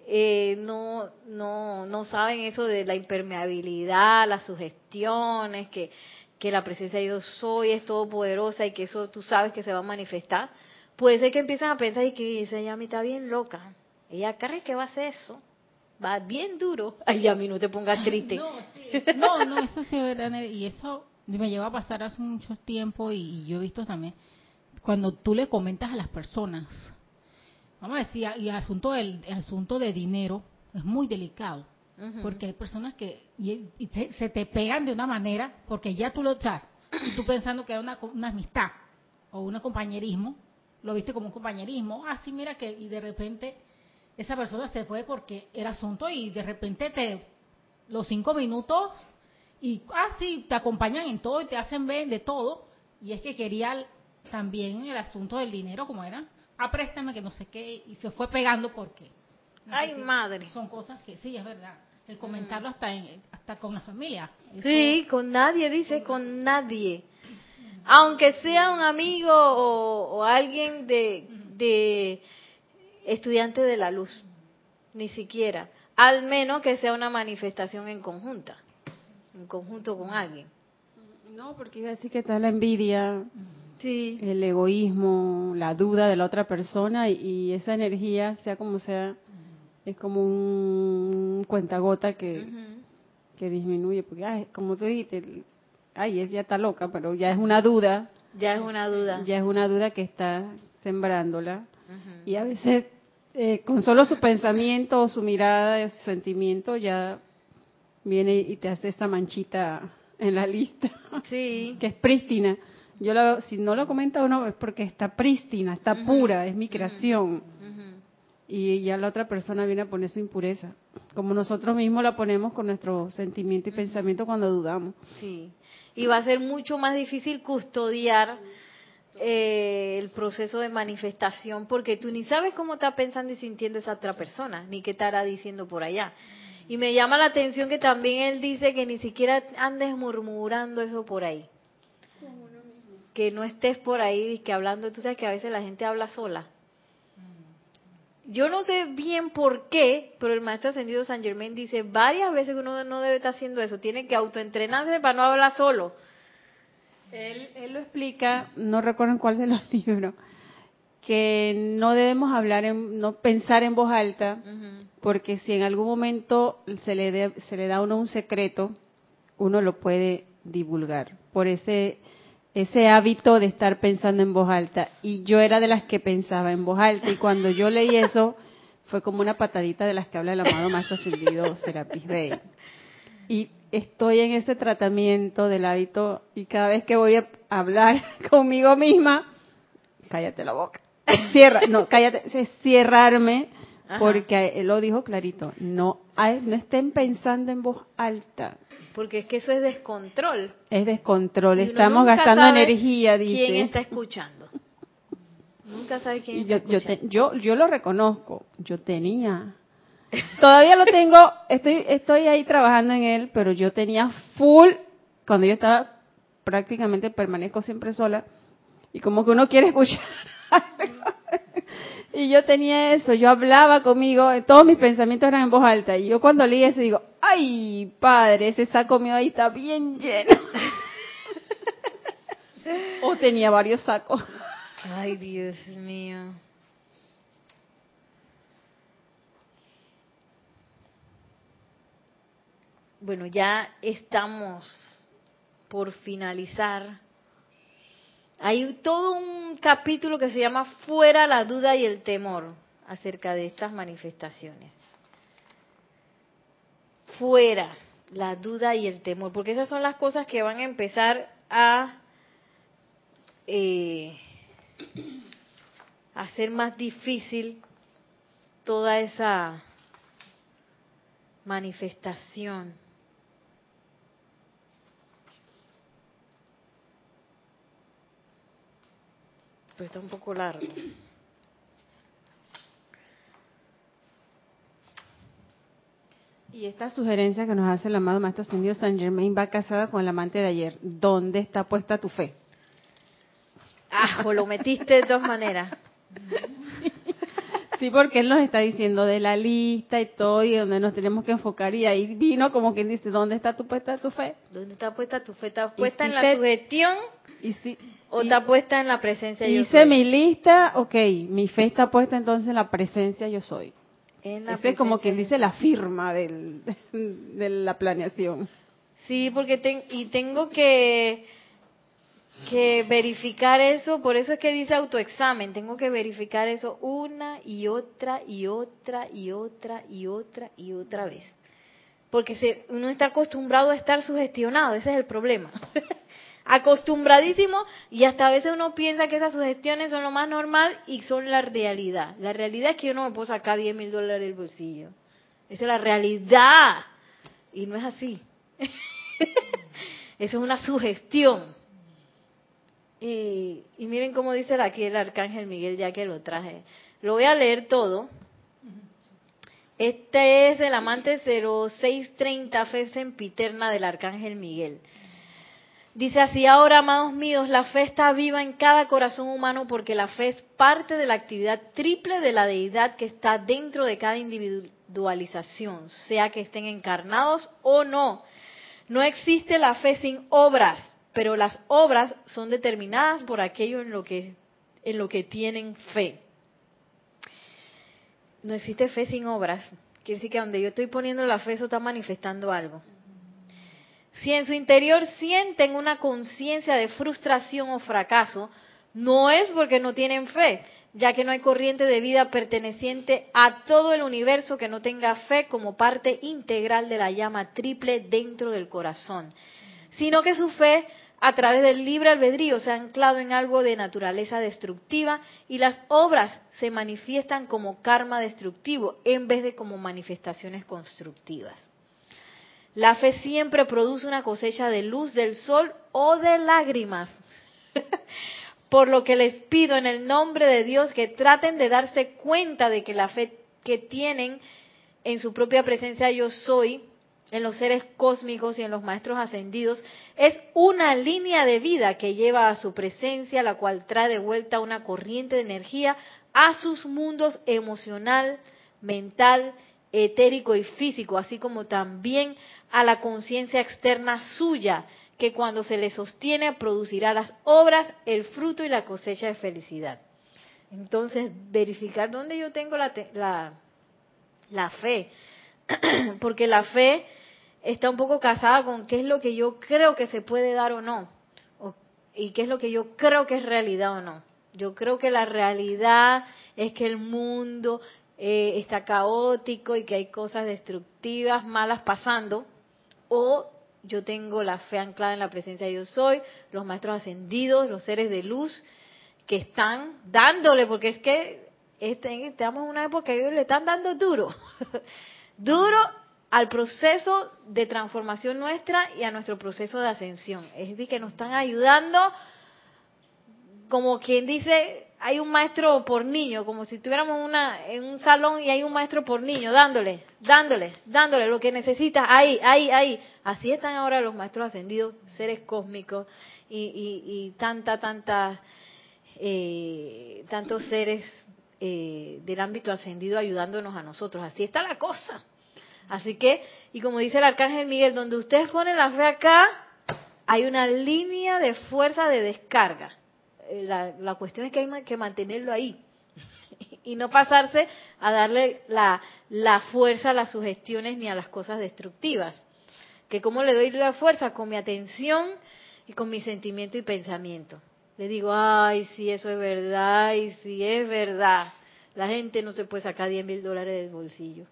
eh, no, no, no saben eso de la impermeabilidad, las sugestiones, que, que la presencia de Dios soy es todopoderosa y que eso tú sabes que se va a manifestar, puede ser que empiecen a pensar y que esa Yami está bien loca. Ella cree que va a hacer eso. Va bien duro. (laughs) Ay, Yami, no te pongas triste. (laughs) No, no, eso sí es verdad. Y eso me lleva a pasar hace mucho tiempo y, yo he visto también, cuando tú le comentas a las personas, vamos a decir, y el asunto del asunto de dinero es muy delicado, porque hay personas que se te pegan de una manera, porque ya tú lo echas, y tú pensando que era una, una amistad o un compañerismo, lo viste como un compañerismo, así ah, mira que, y de repente esa persona se fue porque era asunto y de repente te, los cinco minutos, y así ah, te acompañan en todo y te hacen ver de todo, y es que quería también el asunto del dinero como era ah, préstame que no sé qué, y se fue pegando porque. Ay, madre. Son cosas que sí, es verdad. El comentarlo hasta, hasta con la familia. sí, con nadie, dice, con nadie. Aunque sea un amigo o, alguien de, de estudiante de la luz, ni siquiera. Al menos que sea una manifestación en conjunta, en conjunto con alguien. No, porque iba a decir que está la envidia, el egoísmo, la duda de la otra persona y, esa energía, sea como sea, es como un cuentagota que, que disminuye, porque como tú dijiste, ay, es ya está loca, pero ya es una duda Ya es una duda. Ya es una duda que está sembrándola. Y a veces, eh, con solo su pensamiento o su mirada, su sentimiento, ya viene y te hace esa manchita en la lista. Sí. (laughs) que es prístina. Yo la, si no lo comenta uno es porque está prístina, está pura, es mi creación. Y ya la otra persona viene a poner su impureza, como nosotros mismos la ponemos con nuestro sentimiento y pensamiento cuando dudamos. Sí. Y va a ser mucho más difícil custodiar eh, el proceso de manifestación porque tú ni sabes cómo está pensando y sintiendo esa otra persona, ni qué estará diciendo por allá. Y me llama la atención que también él dice que ni siquiera andes murmurando eso por ahí. Que no estés por ahí que hablando, tú sabes que a veces la gente habla sola. Yo no sé bien por qué, pero el maestro ascendido San Germain dice varias veces que uno no debe estar haciendo eso, tiene que autoentrenarse para no hablar solo. Él, él lo explica, no recuerdo en cuál de los (laughs) libros, que no debemos hablar, en, no pensar en voz alta, porque si en algún momento se le, se le da a uno un secreto, uno lo puede divulgar. Por ese, ese hábito de estar pensando en voz alta. Y yo era de las que pensaba en voz alta. Y cuando yo leí eso, fue como una patadita de las que habla el amado Maestro Ascendido Serapis Bey. Y estoy en ese tratamiento del hábito y cada vez que voy a hablar (laughs) conmigo misma, cállate la boca. (laughs) Cierra, no, cállate, es cerrarme porque él lo dijo clarito, no no estén pensando en voz alta. Porque es que eso es descontrol. Es descontrol, estamos gastando energía, dice. ¿Quién está escuchando? Nunca sabe quién está yo, escuchando. Yo, yo, lo reconozco, yo tenía Todavía lo tengo, estoy, estoy ahí trabajando en él, pero yo tenía full, cuando yo estaba prácticamente permanezco siempre sola, y como que uno quiere escuchar (laughs) y yo tenía eso, yo hablaba conmigo, todos mis pensamientos eran en voz alta, y yo cuando leí eso digo, ay padre, ese saco mío ahí está bien lleno. (laughs) o tenía varios sacos. Ay, Dios mío. Bueno, ya estamos por finalizar. Hay todo un capítulo que se llama Fuera la duda y el temor acerca de estas manifestaciones. Fuera la duda y el temor, porque esas son las cosas que van a empezar a eh, hacer más difícil toda esa manifestación. Está un poco largo. Y esta sugerencia que nos hace el amado Maestro Ascendido San Germain va casada con el amante de ayer. ¿Dónde está puesta tu fe? Ah, lo metiste de dos maneras. Sí, porque él nos está diciendo de la lista y todo, y donde nos tenemos que enfocar, y ahí vino como quien dice, ¿dónde está tu puesta tu fe? ¿Dónde está puesta tu fe? ¿Está puesta en la sugestión? Y si, ¿O está puesta en la presencia yo Hice mi lista, ok, mi fe está puesta entonces en la presencia yo soy. En Ese es como quien dice la firma del, (laughs) de la planeación. Sí, porque y tengo que que verificar eso, por eso es que dice autoexamen, tengo que verificar eso una y otra y otra y otra y otra y otra vez. Porque se, uno está acostumbrado a estar sugestionado, ese es el problema. (laughs) Acostumbradísimo y hasta a veces uno piensa que esas sugestiones son lo más normal y son la realidad. La realidad es que yo no me puedo sacar 10 mil dólares del bolsillo. Esa es la realidad. Y no es así. (laughs) Eso es una sugestión. Y, miren cómo dice aquí el arcángel Miguel, ya que lo traje. Lo voy a leer todo. Este es el amante 0630 fe sempiterna del arcángel Miguel. Dice así, ahora, amados míos, la fe está viva en cada corazón humano porque la fe es parte de la actividad triple de la deidad que está dentro de cada individualización, sea que estén encarnados o no. No existe la fe sin obras pero las obras son determinadas por aquello en lo que en lo que tienen fe. No existe fe sin obras. Quiere decir que donde yo estoy poniendo la fe, eso está manifestando algo. Si en su interior sienten una conciencia de frustración o fracaso, no es porque no tienen fe, ya que no hay corriente de vida perteneciente a todo el universo que no tenga fe como parte integral de la llama triple dentro del corazón, sino que su fe a través del libre albedrío se ha anclado en algo de naturaleza destructiva y las obras se manifiestan como karma destructivo en vez de como manifestaciones constructivas. La fe siempre produce una cosecha de luz del sol o de lágrimas. (laughs) Por lo que les pido en el nombre de Dios que traten de darse cuenta de que la fe que tienen en su propia presencia yo soy, en los seres cósmicos y en los maestros ascendidos, es una línea de vida que lleva a su presencia, la cual trae de vuelta una corriente de energía a sus mundos emocional, mental, etérico y físico, así como también a la conciencia externa suya, que cuando se le sostiene producirá las obras, el fruto y la cosecha de felicidad. Entonces, verificar dónde yo tengo la, la, la fe, (clears throat) porque la fe está un poco casada con qué es lo que yo creo que se puede dar o no, y qué es lo que yo creo que es realidad o no. Yo creo que la realidad es que el mundo eh, está caótico y que hay cosas destructivas, malas pasando, o yo tengo la fe anclada en la presencia de yo soy, los maestros ascendidos, los seres de luz que están dándole, porque es que este, estamos en una época que ellos le están dando duro, (laughs) duro al proceso de transformación nuestra y a nuestro proceso de ascensión. Es decir, que nos están ayudando, como quien dice, hay un maestro por niño, como si estuviéramos una, en un salón y hay un maestro por niño, dándole, dándole, dándole lo que necesita, ahí, ahí, ahí. Así están ahora los maestros ascendidos, seres cósmicos y, y, tanta, tanta, eh, tantos seres eh, del ámbito ascendido ayudándonos a nosotros. Así está la cosa. Así que, y como dice el arcángel Miguel, donde ustedes ponen la fe acá, hay una línea de fuerza de descarga eh, la, cuestión es que hay que mantenerlo ahí (laughs) y no pasarse a darle la, la fuerza a las sugestiones ni a las cosas destructivas. Que como le doy la fuerza con mi atención y con mi sentimiento y pensamiento. Le digo, ay, si eso es verdad, y si es verdad. La gente no se puede sacar 10 mil dólares del bolsillo.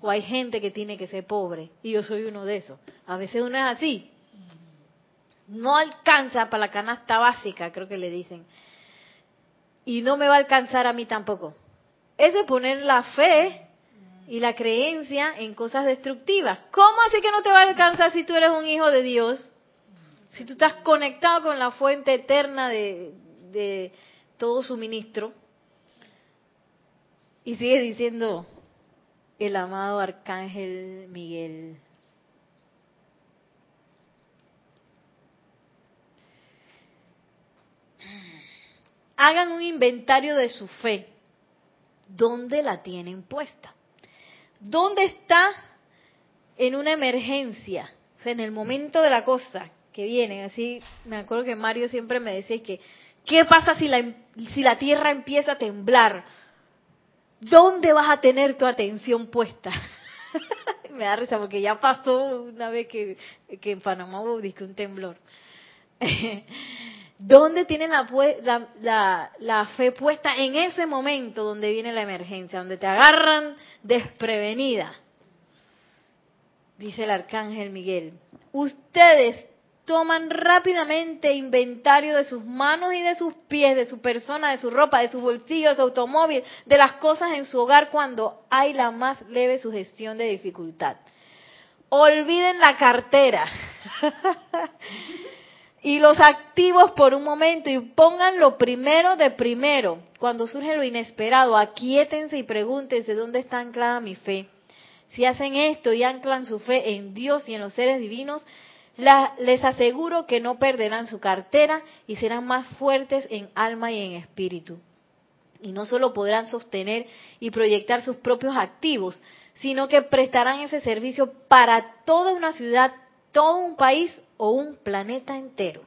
O hay gente que tiene que ser pobre, y yo soy uno de esos. A veces uno es así, no alcanza para la canasta básica, creo que le dicen. Y no me va a alcanzar a mí tampoco. Eso es poner la fe y la creencia en cosas destructivas. ¿Cómo así que no te va a alcanzar si tú eres un hijo de Dios? Si tú estás conectado con la fuente eterna de, todo suministro. Y sigue diciendo el amado arcángel Miguel. hagan un inventario de su fe. ¿Dónde la tienen puesta? ¿Dónde está en una emergencia? O sea, en el momento de la cosa que viene. Así, me acuerdo que Mario siempre me decía que, ¿qué pasa si la, si la tierra empieza a temblar? ¿Dónde vas a tener tu atención puesta? (laughs) me da risa porque ya pasó una vez que, en Panamá hubo un temblor. (laughs) ¿Dónde tienen la, la, fe puesta en ese momento donde viene la emergencia, donde te agarran desprevenida? Dice el arcángel Miguel. Ustedes toman rápidamente inventario de sus manos y de sus pies, de su persona, de su ropa, de sus bolsillos, de su automóvil, de las cosas en su hogar cuando hay la más leve sugestión de dificultad. Olviden la cartera. (laughs) y los activos por un momento y pongan lo primero de primero. Cuando surge lo inesperado, aquíétense y pregúntense dónde está anclada mi fe. Si hacen esto y anclan su fe en Dios y en los seres divinos, les aseguro que no perderán su cartera y serán más fuertes en alma y en espíritu. Y no solo podrán sostener y proyectar sus propios activos, sino que prestarán ese servicio para toda una ciudad, todo un país o un planeta entero.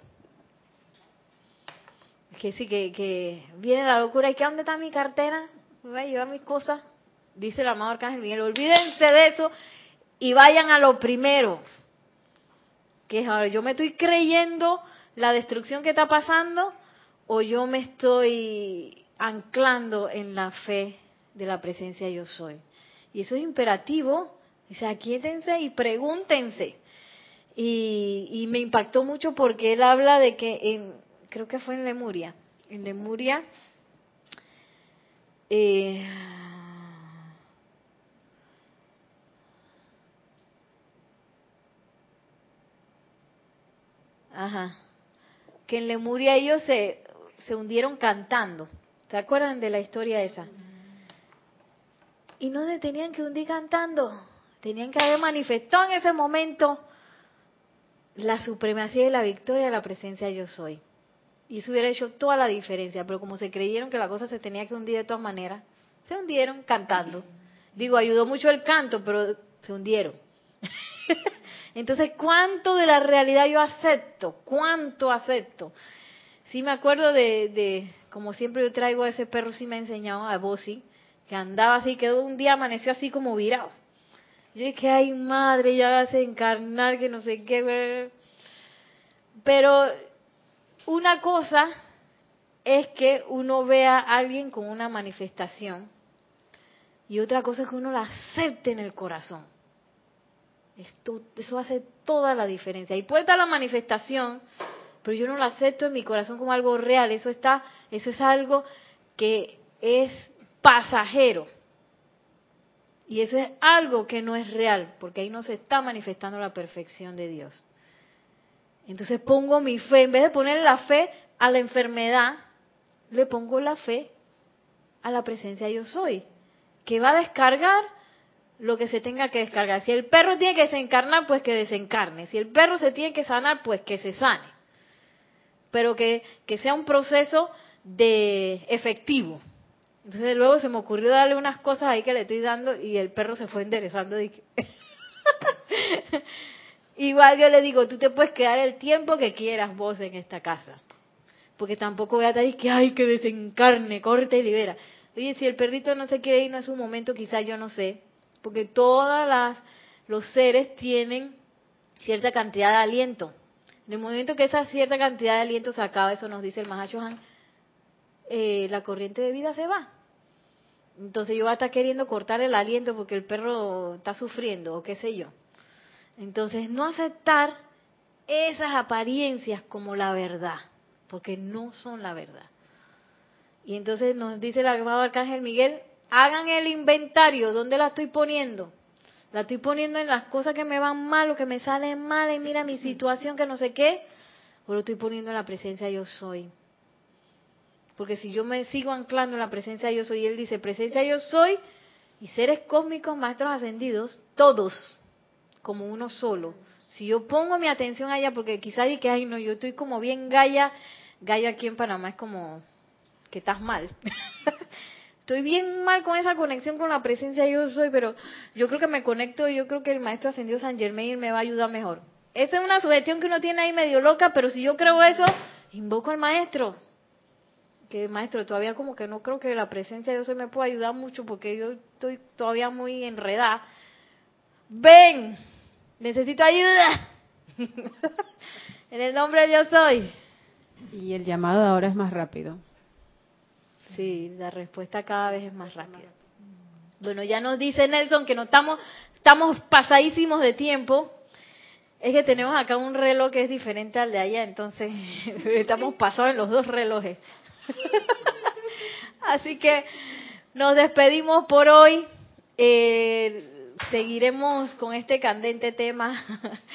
Que sí, que, viene la locura. ¿Y qué dónde está mi cartera? Voy a llevar mis cosas. Dice el amado Arcángel Miguel. Olvídense de eso y vayan a lo primero. Que es ahora, yo me estoy creyendo la destrucción que está pasando o yo me estoy anclando en la fe de la presencia yo soy. Y eso es imperativo. Dice, aquíétense y pregúntense. Y, y, me impactó mucho porque él habla de que, en, creo que fue en Lemuria, en Lemuria, eh, ajá, que en Lemuria ellos se, se hundieron cantando. ¿Se acuerdan de la historia esa? Y no se tenían que hundir cantando, tenían que haber manifestado en ese momento la supremacía y la victoria de la presencia de yo soy. Y eso hubiera hecho toda la diferencia, pero como se creyeron que la cosa se tenía que hundir de todas maneras, se hundieron cantando. Digo, ayudó mucho el canto, pero se hundieron. (laughs) Entonces, ¿cuánto de la realidad yo acepto? ¿Cuánto acepto? Sí me acuerdo de, de como siempre yo traigo a ese perro, sí me ha enseñado a Bossy, que andaba así, que un día amaneció así como virado. Yo dije, ay madre, ya vas a encarnar, que no sé qué. Pero una cosa es que uno vea a alguien con una manifestación y otra cosa es que uno la acepte en el corazón. Esto, eso hace toda la diferencia. Y puede estar la manifestación, pero yo no la acepto en mi corazón como algo real. Eso está, eso es algo que es pasajero. Y eso es algo que no es real, porque ahí no se está manifestando la perfección de Dios. Entonces pongo mi fe, en vez de poner la fe a la enfermedad, le pongo la fe a la presencia yo soy, que va a descargar lo que se tenga que descargar. Si el perro tiene que desencarnar, pues que desencarne. Si el perro se tiene que sanar, pues que se sane. Pero que, que sea un proceso de efectivo. Entonces luego se me ocurrió darle unas cosas ahí que le estoy dando y el perro se fue enderezando. (laughs) Igual yo le digo, tú te puedes quedar el tiempo que quieras vos en esta casa. Porque tampoco voy a decir que hay que desencarne, corte y libera. Oye, si el perrito no se quiere ir, no es un momento, quizás yo no sé. Porque todos los seres tienen cierta cantidad de aliento. En el momento que esa cierta cantidad de aliento se acaba, eso nos dice el Mahashohan, eh, la corriente de vida se va. Entonces yo voy a estar queriendo cortar el aliento porque el perro está sufriendo o qué sé yo. Entonces, no aceptar esas apariencias como la verdad, porque no son la verdad. Y entonces nos dice el amado Arcángel Miguel, hagan el inventario, ¿dónde la estoy poniendo? La estoy poniendo en las cosas que me van mal o que me salen mal y mira mi situación que no sé qué, o lo estoy poniendo en la presencia yo soy. Porque si yo me sigo anclando en la presencia yo soy, él dice, presencia yo soy y seres cósmicos, maestros ascendidos, todos como uno solo. Si yo pongo mi atención allá, porque quizás y que, ay, no, yo estoy como bien gaya, gaya aquí en Panamá es como que estás mal. (laughs) estoy bien mal con esa conexión con la presencia yo soy, pero yo creo que me conecto y yo creo que el maestro ascendió San Germain me va a ayudar mejor. Esa es una sugestión que uno tiene ahí medio loca, pero si yo creo eso, invoco al maestro. Que maestro, todavía como que no creo que la presencia de Dios me pueda ayudar mucho porque yo estoy todavía muy enredada. Ven, necesito ayuda. (laughs) en el nombre de Dios soy. Y el llamado ahora es más rápido. Sí, la respuesta cada vez es más rápida. Bueno, ya nos dice Nelson que no estamos, estamos pasadísimos de tiempo. Es que tenemos acá un reloj que es diferente al de allá, entonces (laughs) estamos pasados en los dos relojes. (laughs) Así que nos despedimos por hoy. Eh, seguiremos con este candente tema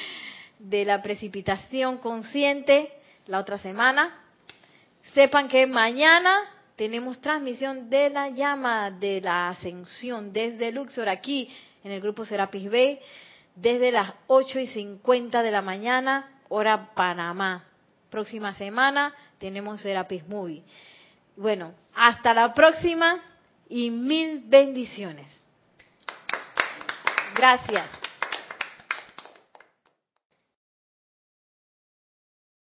(laughs) de la precipitación consciente la otra semana. Sepan que mañana tenemos transmisión de la llama de la ascensión desde Luxor aquí en el grupo Serapis Bay desde las 8 y 50 de la mañana, hora Panamá. Próxima semana tenemos Serapis Movie. Bueno, hasta la próxima y mil bendiciones. Gracias.